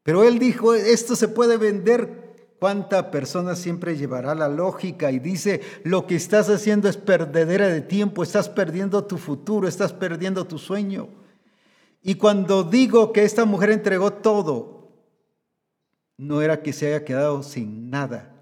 Pero él dijo, esto se puede vender. ¿Cuánta persona siempre llevará la lógica y dice, lo que estás haciendo es perdedera de tiempo, estás perdiendo tu futuro, estás perdiendo tu sueño? Y cuando digo que esta mujer entregó todo, no era que se haya quedado sin nada.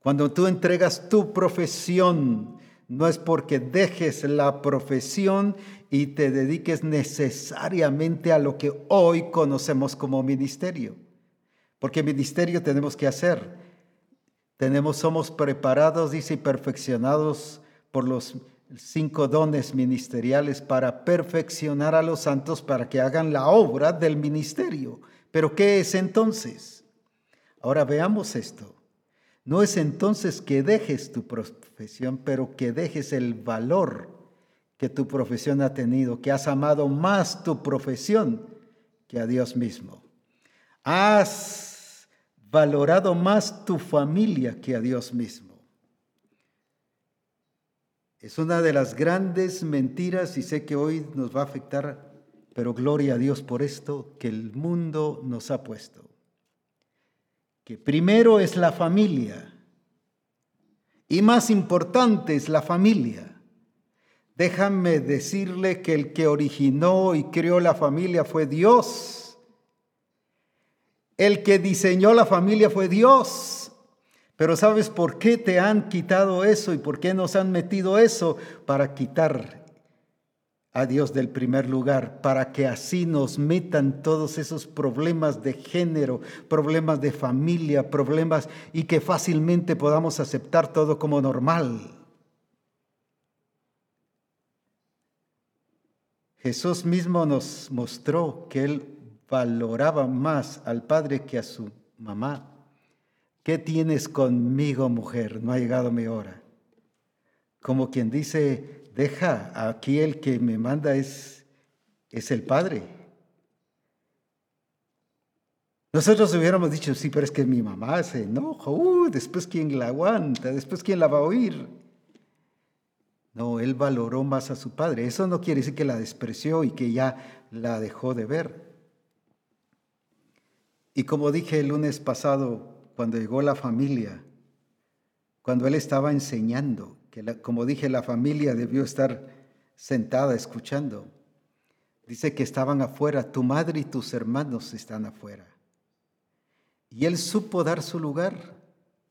Cuando tú entregas tu profesión, no es porque dejes la profesión y te dediques necesariamente a lo que hoy conocemos como ministerio. Porque ministerio tenemos que hacer. Tenemos, somos preparados, dice, y perfeccionados por los cinco dones ministeriales para perfeccionar a los santos para que hagan la obra del ministerio. Pero ¿qué es entonces? Ahora veamos esto. No es entonces que dejes tu profesión, pero que dejes el valor que tu profesión ha tenido, que has amado más tu profesión que a Dios mismo. Has valorado más tu familia que a Dios mismo. Es una de las grandes mentiras y sé que hoy nos va a afectar, pero gloria a Dios por esto que el mundo nos ha puesto. Que primero es la familia y más importante es la familia Déjame decirle que el que originó y creó la familia fue Dios. El que diseñó la familia fue Dios. Pero ¿sabes por qué te han quitado eso y por qué nos han metido eso? Para quitar a Dios del primer lugar, para que así nos metan todos esos problemas de género, problemas de familia, problemas y que fácilmente podamos aceptar todo como normal. Jesús mismo nos mostró que Él valoraba más al Padre que a su mamá. ¿Qué tienes conmigo, mujer? No ha llegado mi hora. Como quien dice, deja, aquí el que me manda es, es el Padre. Nosotros hubiéramos dicho, sí, pero es que mi mamá se enoja, uh, después quién la aguanta, después quién la va a oír. No, él valoró más a su padre. Eso no quiere decir que la despreció y que ya la dejó de ver. Y como dije el lunes pasado, cuando llegó la familia, cuando él estaba enseñando, como dije, la familia debió estar sentada escuchando. Dice que estaban afuera, tu madre y tus hermanos están afuera. Y él supo dar su lugar.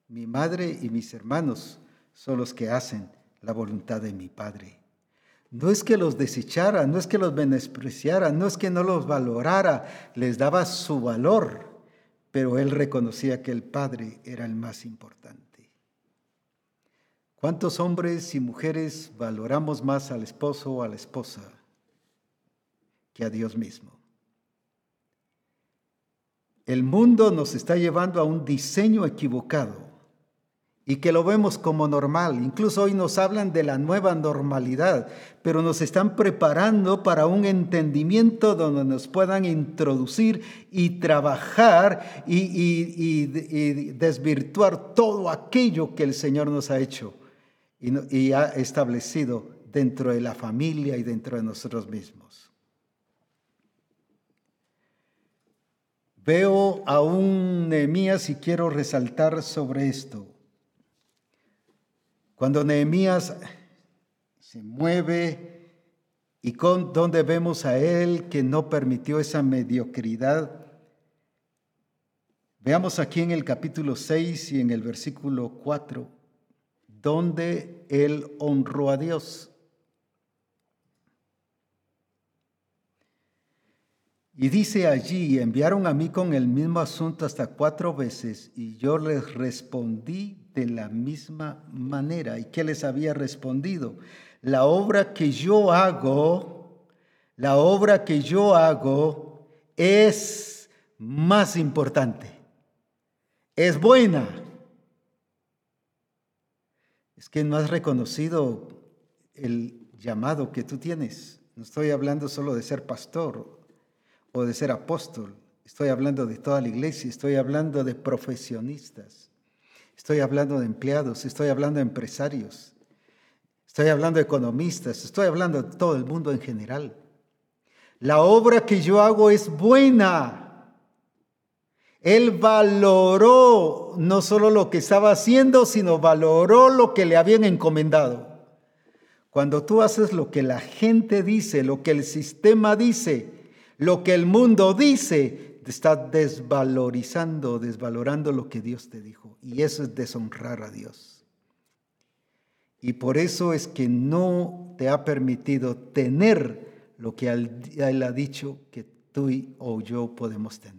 Mi madre y mis hermanos son los que hacen la voluntad de mi Padre. No es que los desechara, no es que los menospreciara, no es que no los valorara, les daba su valor, pero él reconocía que el Padre era el más importante. ¿Cuántos hombres y mujeres valoramos más al esposo o a la esposa que a Dios mismo? El mundo nos está llevando a un diseño equivocado y que lo vemos como normal. Incluso hoy nos hablan de la nueva normalidad, pero nos están preparando para un entendimiento donde nos puedan introducir y trabajar y, desvirtuar todo aquello que el Señor nos ha hecho y, ha establecido dentro de la familia y dentro de nosotros mismos. Veo a un Nehemías y quiero resaltar sobre esto. Cuando Nehemías se mueve y con donde vemos a él que no permitió esa mediocridad. Veamos aquí en el capítulo 6 y en el versículo 4 donde él honró a Dios. Y dice allí, enviaron a mí con el mismo asunto hasta cuatro veces y yo les respondí de la misma manera. ¿Y qué les había respondido? La obra que yo hago, la obra que yo hago es más importante, es buena que no has reconocido el llamado que tú tienes. No estoy hablando solo de ser pastor o de ser apóstol. Estoy hablando de toda la iglesia. Estoy hablando de profesionistas. Estoy hablando de empleados. Estoy hablando de empresarios. Estoy hablando de economistas. Estoy hablando de todo el mundo en general. La obra que yo hago es buena. Él valoró no solo lo que estaba haciendo, sino valoró lo que le habían encomendado. Cuando tú haces lo que la gente dice, lo que el sistema dice, lo que el mundo dice, te está desvalorizando, desvalorando lo que Dios te dijo. Y eso es deshonrar a Dios. Y por eso es que no te ha permitido tener lo que Él ha dicho que tú o yo podemos tener.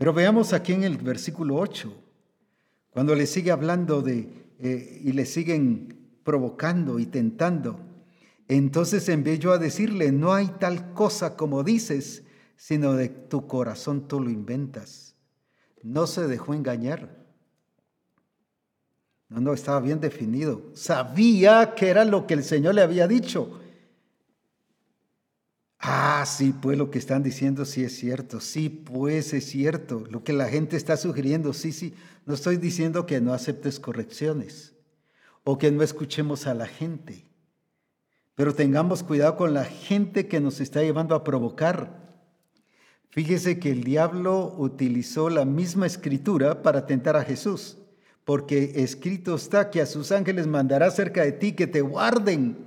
Pero veamos aquí en el versículo 8, cuando le sigue hablando de, eh, y le siguen provocando y tentando. Entonces envié yo a decirle, no hay tal cosa como dices, sino de tu corazón tú lo inventas. No se dejó engañar. No, no, estaba bien definido. Sabía que era lo que el Señor le había dicho. Ah, sí, pues lo que están diciendo sí es cierto, sí, pues es cierto, lo que la gente está sugiriendo, sí, sí, no estoy diciendo que no aceptes correcciones o que no escuchemos a la gente, pero tengamos cuidado con la gente que nos está llevando a provocar. Fíjese que el diablo utilizó la misma escritura para tentar a Jesús, porque escrito está que a sus ángeles mandará cerca de ti que te guarden.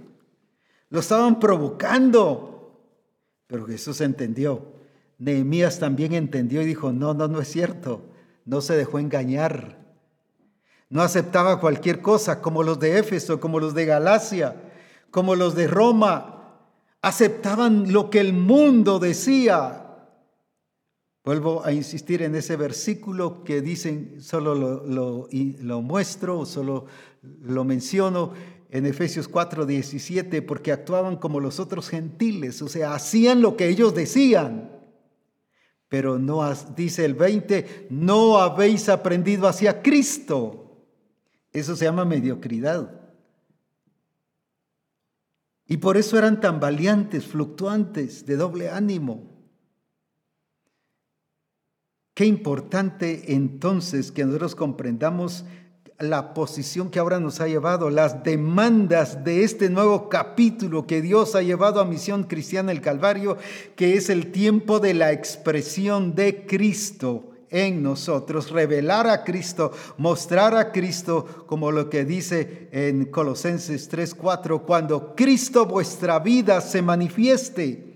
Lo estaban provocando, pero Jesús entendió. Nehemías también entendió y dijo, no, no, no es cierto. No se dejó engañar. No aceptaba cualquier cosa, como los de Éfeso, como los de Galacia, como los de Roma. Aceptaban lo que el mundo decía. Vuelvo a insistir en ese versículo que dicen, solo lo, lo, muestro, solo lo menciono en Efesios 4, 17, porque actuaban como los otros gentiles, o sea, hacían lo que ellos decían. Pero no, dice el 20, no habéis aprendido hacia Cristo. Eso se llama mediocridad. Y por eso eran tan valientes, fluctuantes, de doble ánimo. Qué importante entonces que nosotros comprendamos la posición que ahora nos ha llevado, las demandas de este nuevo capítulo que Dios ha llevado a Misión Cristiana el Calvario, que es el tiempo de la expresión de Cristo en nosotros, revelar a Cristo, mostrar a Cristo, como lo que dice en Colosenses 3:4, cuando Cristo vuestra vida se manifieste.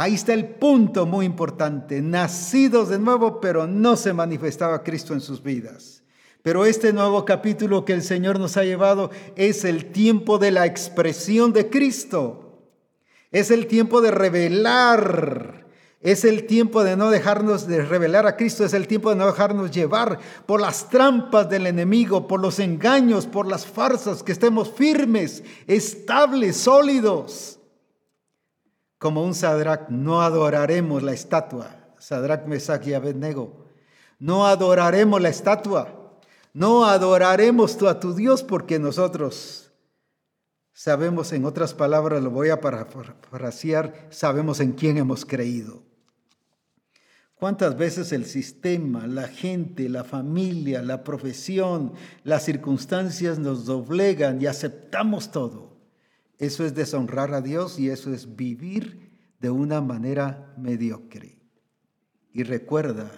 Ahí está el punto muy importante. Nacidos de nuevo, pero no se manifestaba Cristo en sus vidas. Pero este nuevo capítulo que el Señor nos ha llevado es el tiempo de la expresión de Cristo. Es el tiempo de revelar. Es el tiempo de no dejarnos de revelar a Cristo. Es el tiempo de no dejarnos llevar por las trampas del enemigo, por los engaños, por las farsas, que estemos firmes, estables, sólidos como un Sadrach, no adoraremos la estatua. Sadrach, Mesach y Abednego. No adoraremos la estatua. No adoraremos tú a tu Dios porque nosotros sabemos, en otras palabras, lo voy a parafrasear, sabemos en quién hemos creído. ¿Cuántas veces el sistema, la gente, la familia, la profesión, las circunstancias nos doblegan y aceptamos todo? Eso es deshonrar a Dios y eso es vivir de una manera mediocre. Y recuerda,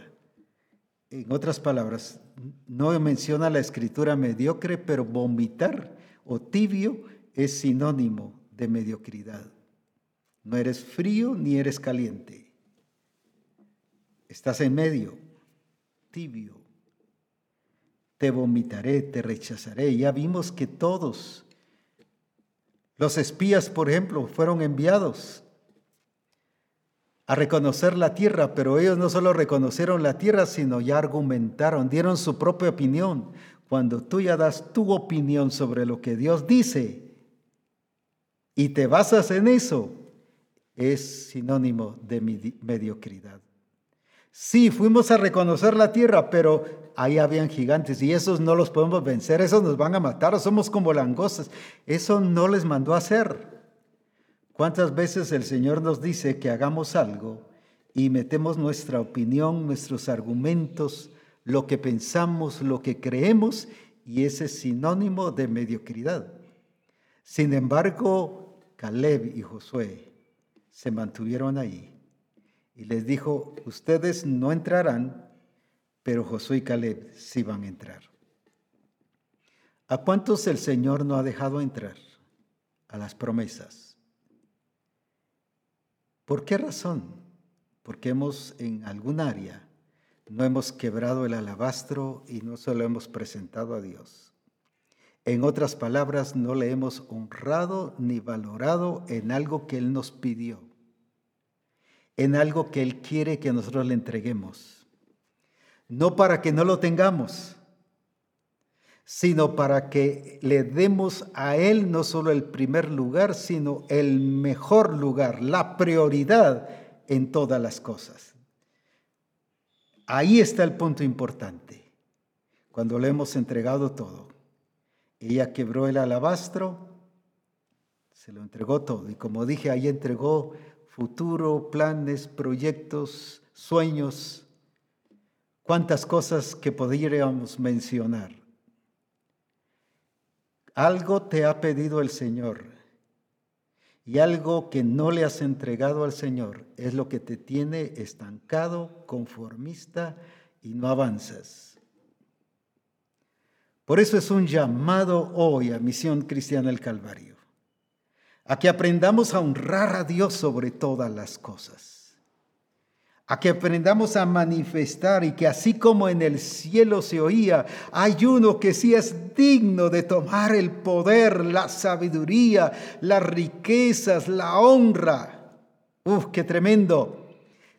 en otras palabras, no menciona la escritura mediocre, pero vomitar o tibio es sinónimo de mediocridad. No eres frío ni eres caliente. Estás en medio, tibio. Te vomitaré, te rechazaré. Ya vimos que todos los espías, por ejemplo, fueron enviados a reconocer la tierra, pero ellos no solo reconocieron la tierra, sino ya argumentaron, dieron su propia opinión. Cuando tú ya das tu opinión sobre lo que Dios dice y te basas en eso, es sinónimo de mediocridad. Sí, fuimos a reconocer la tierra, pero ahí habían gigantes y esos no los podemos vencer, esos nos van a matar, somos como langostas. Eso no les mandó hacer. ¿Cuántas veces el Señor nos dice que hagamos algo y metemos nuestra opinión, nuestros argumentos, lo que pensamos, lo que creemos, y ese es sinónimo de mediocridad? Sin embargo, Caleb y Josué se mantuvieron ahí y les dijo, ustedes no entrarán, pero Josué y Caleb sí van a entrar. ¿A cuántos el Señor no ha dejado entrar? A las promesas. ¿Por qué razón? Porque hemos en algún área no hemos quebrado el alabastro y no se lo hemos presentado a Dios. En otras palabras, no le hemos honrado ni valorado en algo que Él nos pidió en algo que Él quiere que nosotros le entreguemos. No para que no lo tengamos, sino para que le demos a Él no solo el primer lugar, sino el mejor lugar, la prioridad en todas las cosas. Ahí está el punto importante. Cuando le hemos entregado todo, ella quebró el alabastro, se lo entregó todo. Y como dije, ahí entregó futuro, planes, proyectos, sueños, cuántas cosas que podríamos mencionar. Algo te ha pedido el Señor y algo que no le has entregado al Señor es lo que te tiene estancado, conformista y no avanzas. Por eso es un llamado hoy a Misión Cristiana del Calvario, a que aprendamos a honrar a Dios sobre todas las cosas a que aprendamos a manifestar y que así como en el cielo se oía, hay uno que sí es digno de tomar el poder, la sabiduría, las riquezas, la honra. Uf, qué tremendo.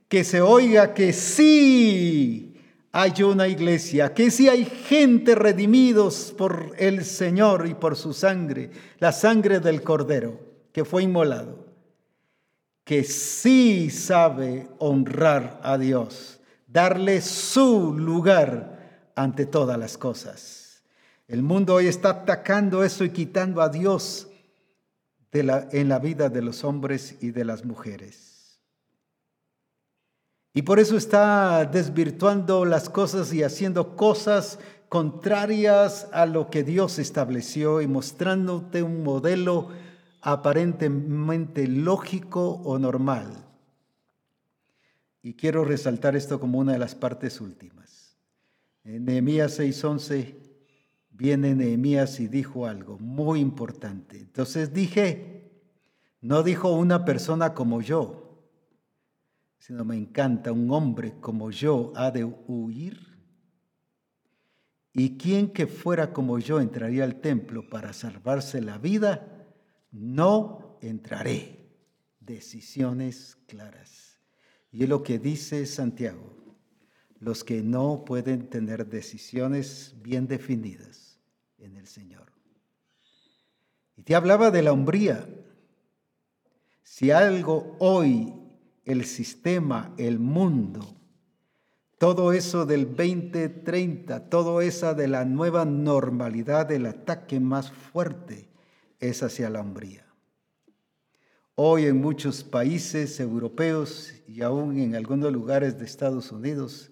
Que se oiga que sí hay una iglesia, que sí hay gente redimidos por el Señor y por su sangre, la sangre del Cordero que fue inmolado que sí sabe honrar a Dios, darle su lugar ante todas las cosas. El mundo hoy está atacando eso y quitando a Dios en la vida de los hombres y de las mujeres. Y por eso está desvirtuando las cosas y haciendo cosas contrarias a lo que Dios estableció y mostrándote un modelo aparentemente lógico o normal. Y quiero resaltar esto como una de las partes últimas. En Nehemías 6:11 viene Nehemías y dijo algo muy importante. Entonces dije, no dijo una persona como yo, sino me encanta, un hombre como yo ha de huir. ¿Y quién que fuera como yo entraría al templo para salvarse la vida? No entraré. Decisiones claras. Y es lo que dice Santiago, los que no pueden tener decisiones bien definidas en el Señor. Y te hablaba de la hombría. Si algo hoy el sistema, el mundo, todo eso del 2030, todo eso de la nueva normalidad, el ataque más fuerte es hacia la hombría. Hoy en muchos países europeos y aún en algunos lugares de Estados Unidos,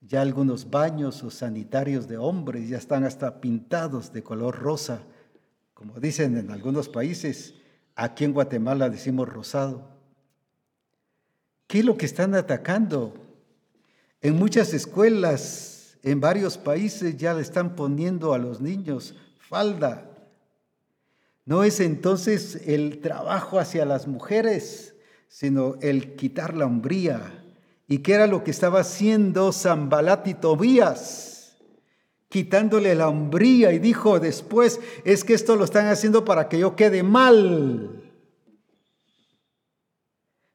ya algunos baños o sanitarios de hombres ya están hasta pintados de color rosa, como dicen en algunos países, aquí en Guatemala decimos rosado. ¿Qué es lo que están atacando? En muchas escuelas, en varios países ya le están poniendo a los niños falda, no es entonces el trabajo hacia las mujeres, sino el quitar la hombría. ¿Y qué era lo que estaba haciendo Zambalat y Tobías? Quitándole la hombría y dijo después, es que esto lo están haciendo para que yo quede mal,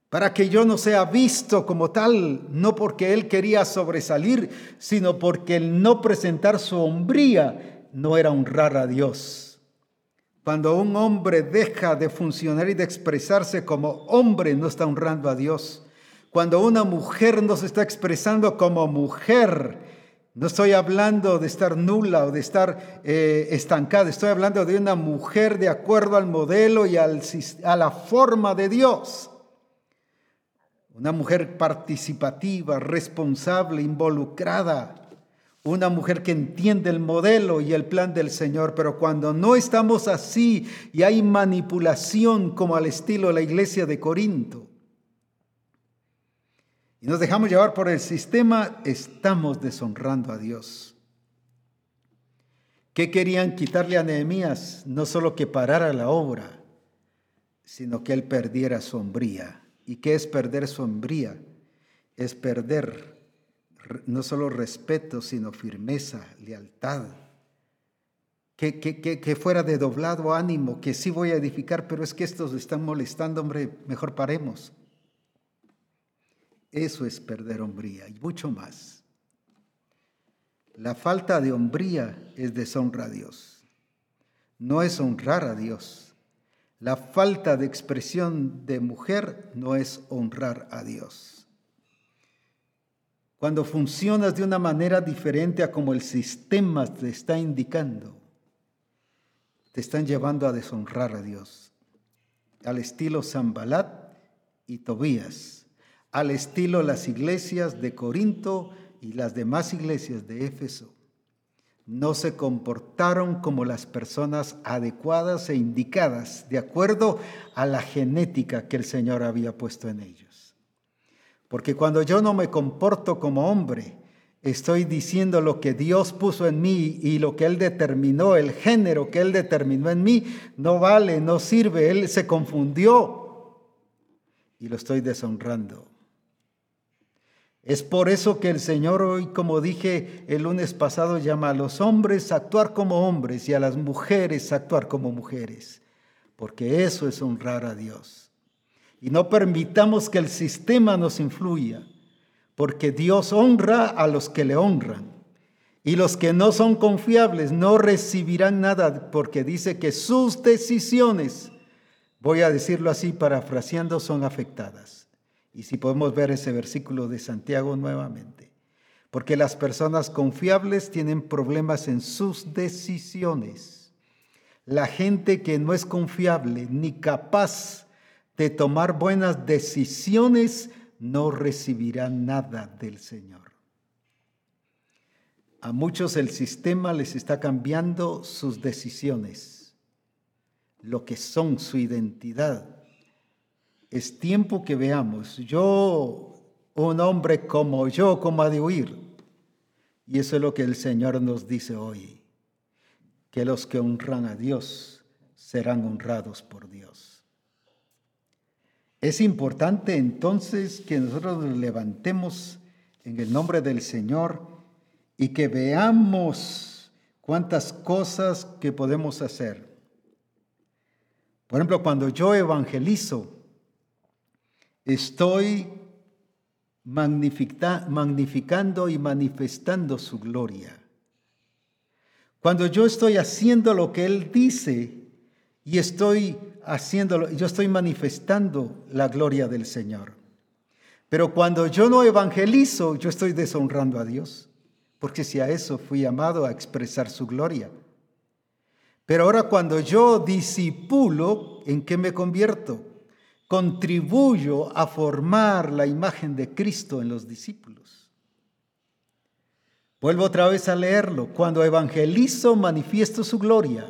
para que yo no sea visto como tal, no porque él quería sobresalir, sino porque el no presentar su hombría no era honrar a Dios. Cuando un hombre deja de funcionar y de expresarse como hombre, no está honrando a Dios. Cuando una mujer no se está expresando como mujer, no estoy hablando de estar nula o de estar eh, estancada, estoy hablando de una mujer de acuerdo al modelo y a la forma de Dios. Una mujer participativa, responsable, involucrada, una mujer que entiende el modelo y el plan del Señor, pero cuando no estamos así y hay manipulación como al estilo de la iglesia de Corinto, y nos dejamos llevar por el sistema, estamos deshonrando a Dios. ¿Qué querían quitarle a Nehemías? No solo que parara la obra, sino que él perdiera su hombría. ¿Y qué es perder su hombría? Es perder no solo respeto, sino firmeza, lealtad. Que, que, fuera de doblado ánimo, que sí voy a edificar, pero es que estos están molestando, hombre, mejor paremos. Eso es perder hombría y mucho más. La falta de hombría es deshonra a Dios. No es honrar a Dios. La falta de expresión de mujer no es honrar a Dios. Cuando funcionas de una manera diferente a como el sistema te está indicando, te están llevando a deshonrar a Dios. Al estilo Zambalat y Tobías, al estilo las iglesias de Corinto y las demás iglesias de Éfeso. No se comportaron como las personas adecuadas e indicadas, de acuerdo a la genética que el Señor había puesto en ellos. Porque cuando yo no me comporto como hombre, estoy diciendo lo que Dios puso en mí y lo que Él determinó, el género que Él determinó en mí, no vale, no sirve, Él se confundió y lo estoy deshonrando. Es por eso que el Señor hoy, como dije el lunes pasado, llama a los hombres a actuar como hombres y a las mujeres a actuar como mujeres, porque eso es honrar a Dios. Y no permitamos que el sistema nos influya porque Dios honra a los que le honran. Y los que no son confiables no recibirán nada porque dice que sus decisiones, voy a decirlo así parafraseando, son afectadas. Y si podemos ver ese versículo de Santiago nuevamente. Porque las personas confiables tienen problemas en sus decisiones. La gente que no es confiable ni capaz de tomar buenas decisiones no recibirá nada del Señor. A muchos el sistema les está cambiando sus decisiones, lo que son su identidad. Es tiempo que veamos, yo, un hombre como yo, como ha de huir. Y eso es lo que el Señor nos dice hoy, que los que honran a Dios serán honrados por Dios. Es importante entonces que nosotros nos levantemos en el nombre del Señor y que veamos cuántas cosas que podemos hacer. Por ejemplo, cuando yo evangelizo, estoy magnificando y manifestando su gloria. Cuando yo estoy haciendo lo que Él dice y estoy haciéndolo, yo estoy manifestando la gloria del Señor. Pero cuando yo no evangelizo, yo estoy deshonrando a Dios, porque si a eso fui llamado a expresar su gloria. Pero ahora cuando yo disipulo, ¿en qué me convierto? Contribuyo a formar la imagen de Cristo en los discípulos. Vuelvo otra vez a leerlo. Cuando evangelizo, manifiesto su gloria.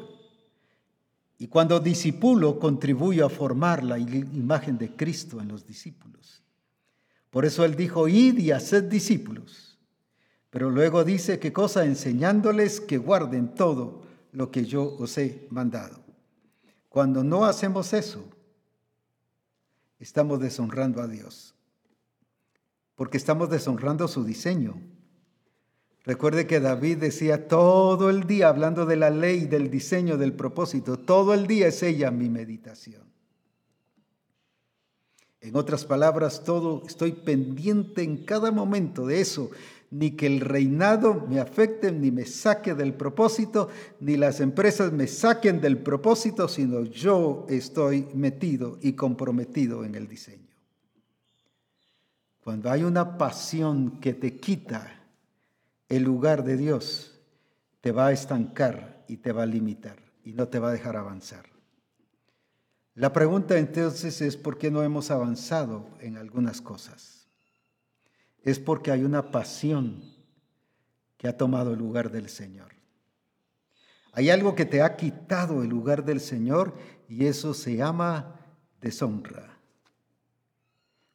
Y cuando disipulo, contribuyo a formar la imagen de Cristo en los discípulos. Por eso él dijo, id y haced discípulos. Pero luego dice, ¿qué cosa? Enseñándoles que guarden todo lo que yo os he mandado. Cuando no hacemos eso, estamos deshonrando a Dios. Porque estamos deshonrando su diseño. Recuerde que David decía todo el día, hablando de la ley, del diseño, del propósito, todo el día es ella mi meditación. En otras palabras, todo estoy pendiente en cada momento de eso, ni que el reinado me afecte, ni me saque del propósito, ni las empresas me saquen del propósito, sino yo estoy metido y comprometido en el diseño. Cuando hay una pasión que te quita el lugar de Dios te va a estancar y te va a limitar y no te va a dejar avanzar. La pregunta entonces es por qué no hemos avanzado en algunas cosas. Es porque hay una pasión que ha tomado el lugar del Señor. Hay algo que te ha quitado el lugar del Señor y eso se llama deshonra.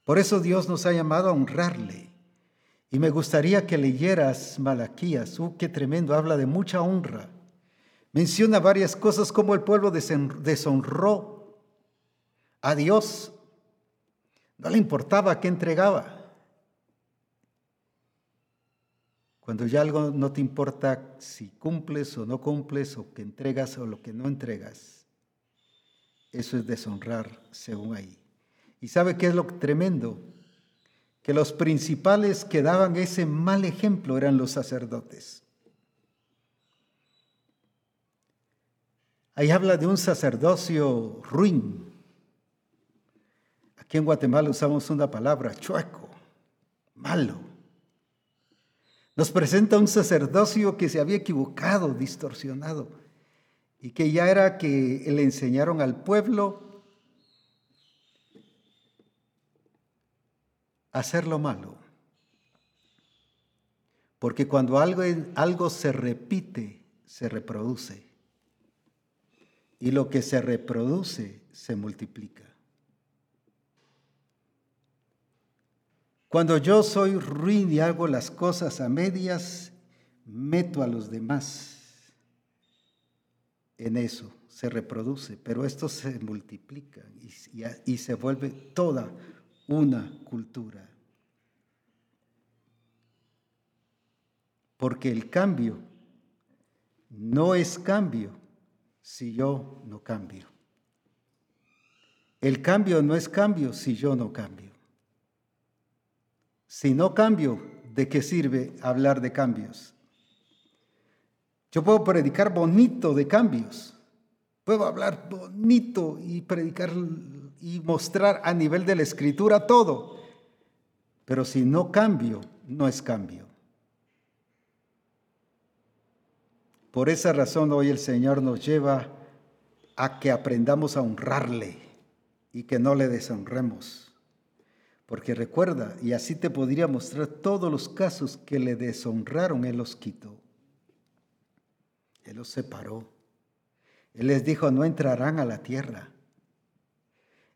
Por eso Dios nos ha llamado a honrarle. Y me gustaría que leyeras Malaquías. ¡Uh, qué tremendo! Habla de mucha honra. Menciona varias cosas como el pueblo deshonró a Dios. No le importaba qué entregaba. Cuando ya algo no te importa si cumples o no cumples, o que entregas o lo que no entregas, eso es deshonrar según ahí. ¿Y sabe qué es lo tremendo? Que los principales que daban ese mal ejemplo eran los sacerdotes. Ahí habla de un sacerdocio ruin. Aquí en Guatemala usamos una palabra, chueco, malo. Nos presenta un sacerdocio que se había equivocado, distorsionado, y que ya era que le enseñaron al pueblo hacer lo malo. Porque cuando algo, algo se repite, se reproduce. Y lo que se reproduce se multiplica. Cuando yo soy ruin y hago las cosas a medias, meto a los demás en eso, se reproduce, pero esto se multiplica y, y se vuelve toda una cultura. Porque el cambio no es cambio si yo no cambio. El cambio no es cambio si yo no cambio. Si no cambio, ¿de qué sirve hablar de cambios? Yo puedo predicar bonito de cambios. Puedo hablar bonito y predicar y mostrar a nivel de la escritura todo. Pero si no cambio, no es cambio. Por esa razón hoy el Señor nos lleva a que aprendamos a honrarle y que no le deshonremos. Porque recuerda, y así te podría mostrar todos los casos que le deshonraron, Él los quitó. Él los separó. Él les dijo, no entrarán a la tierra.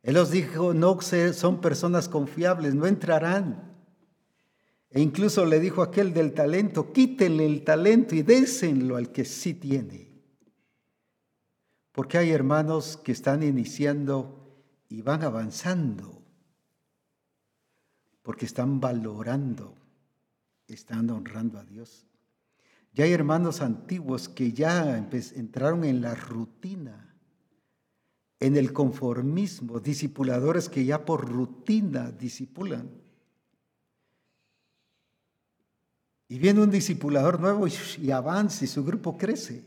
Él los dijo, no son personas confiables, no entrarán. E incluso le dijo aquel del talento, quítenle el talento y désenlo al que sí tiene. Porque hay hermanos que están iniciando y van avanzando porque están valorando, están honrando a Dios. Ya hay hermanos antiguos que ya entraron en la rutina, en el conformismo, discipuladores que ya por rutina discipulan. Y viene un discipulador nuevo y, avanza y su grupo crece.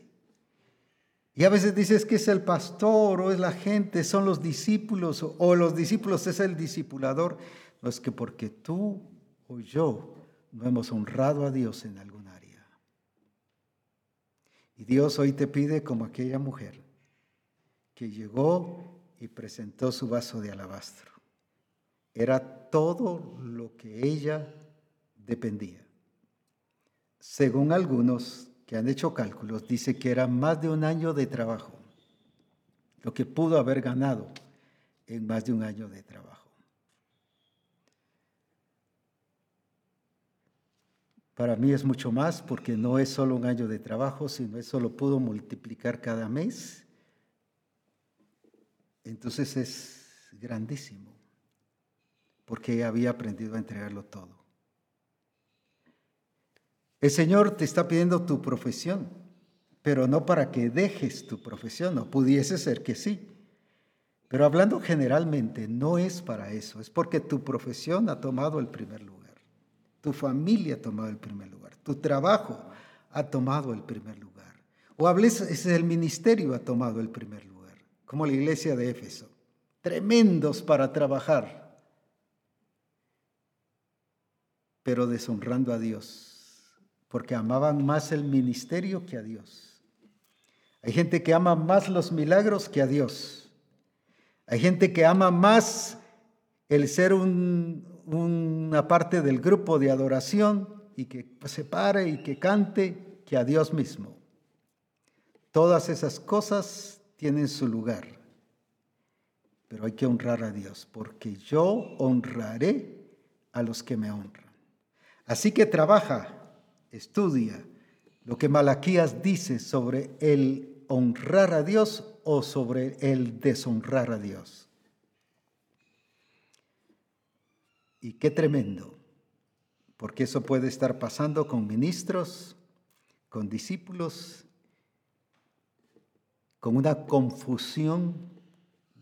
Y a veces dices que es el pastor o es la gente, son los discípulos o los discípulos es el discipulador. No es que porque tú o yo no hemos honrado a Dios en algún área. Y Dios hoy te pide como aquella mujer que llegó y presentó su vaso de alabastro. Era todo lo que ella dependía. Según algunos que han hecho cálculos, dice que era más de un año de trabajo, lo que pudo haber ganado en más de un año de trabajo. Para mí es mucho más porque no es solo un año de trabajo, sino eso lo puedo multiplicar cada mes. Entonces es grandísimo, porque había aprendido a entregarlo todo. El Señor te está pidiendo tu profesión, pero no para que dejes tu profesión, no pudiese ser que sí. Pero hablando generalmente, no es para eso, es porque tu profesión ha tomado el primer lugar. Tu familia ha tomado el primer lugar. Tu trabajo ha tomado el primer lugar. O hables, es el ministerio ha tomado el primer lugar, como la iglesia de Éfeso. Tremendos para trabajar, pero deshonrando a Dios, porque amaban más el ministerio que a Dios. Hay gente que ama más los milagros que a Dios. Hay gente que ama más el ser un, una parte del grupo de adoración y que se pare y que cante que a Dios mismo. Todas esas cosas tienen su lugar, pero hay que honrar a Dios, porque yo honraré a los que me honran. Así que trabaja, estudia lo que Malaquías dice sobre el honrar a Dios o sobre el deshonrar a Dios. Y qué tremendo, porque eso puede estar pasando con ministros, con discípulos, con una confusión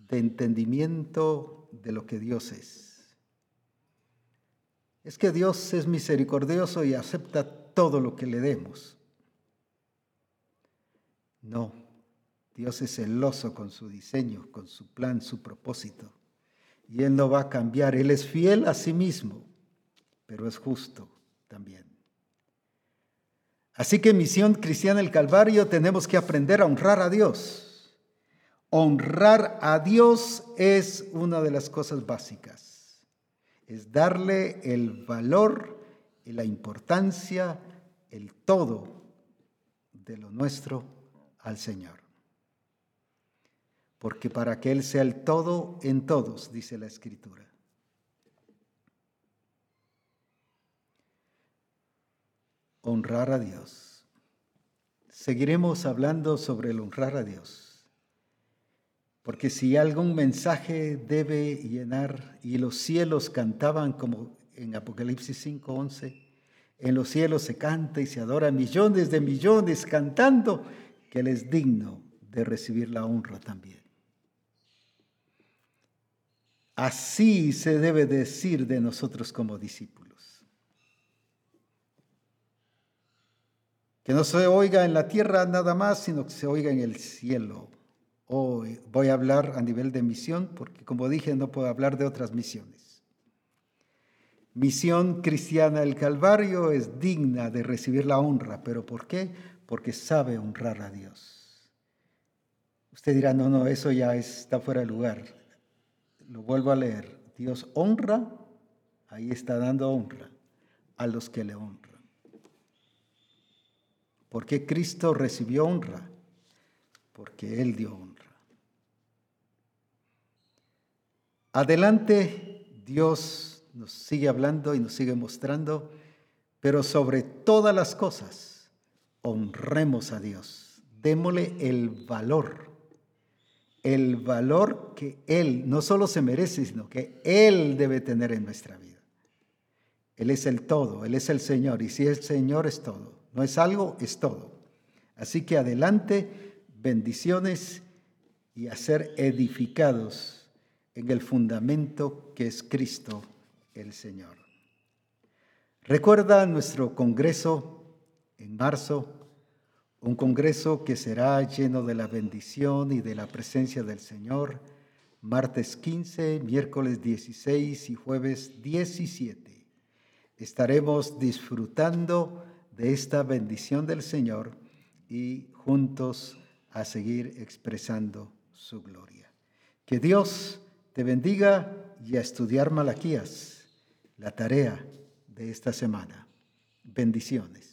de entendimiento de lo que Dios es. Es que Dios es misericordioso y acepta todo lo que le demos. No, Dios es celoso con su diseño, con su plan, su propósito y Él no va a cambiar. Él es fiel a sí mismo, pero es justo también. Así que Misión Cristiana el Calvario tenemos que aprender a honrar a Dios. Honrar a Dios es una de las cosas básicas. Es darle el valor y la importancia, el todo de lo nuestro al Señor porque para que Él sea el todo en todos, dice la Escritura. Honrar a Dios. Seguiremos hablando sobre el honrar a Dios. Porque si algún mensaje debe llenar y los cielos cantaban como en Apocalipsis 5:11, en los cielos se canta y se adora millones de millones cantando, que Él es digno de recibir la honra también. Así se debe decir de nosotros como discípulos. Que no se oiga en la tierra nada más, sino que se oiga en el cielo. Hoy voy a hablar a nivel de misión, porque como dije, no puedo hablar de otras misiones. Misión cristiana del Calvario es digna de recibir la honra, pero ¿por qué? Porque sabe honrar a Dios. Usted dirá, no, no, eso ya está fuera de lugar lo vuelvo a leer, Dios honra, ahí está dando honra a los que le honran. ¿Por qué Cristo recibió honra? Porque Él dio honra. Adelante, Dios nos sigue hablando y nos sigue mostrando, pero sobre todas las cosas, honremos a Dios, démosle el valor el valor que Él no solo se merece, sino que Él debe tener en nuestra vida. Él es el todo, Él es el Señor, y si el Señor es todo, no es algo, es todo. Así que adelante, bendiciones y a ser edificados en el fundamento que es Cristo el Señor. Recuerda nuestro congreso en marzo un congreso que será lleno de la bendición y de la presencia del Señor, martes 15, miércoles 16 y jueves 17. Estaremos disfrutando de esta bendición del Señor y juntos a seguir expresando su gloria. Que Dios te bendiga y a estudiar Malaquías, la tarea de esta semana. Bendiciones.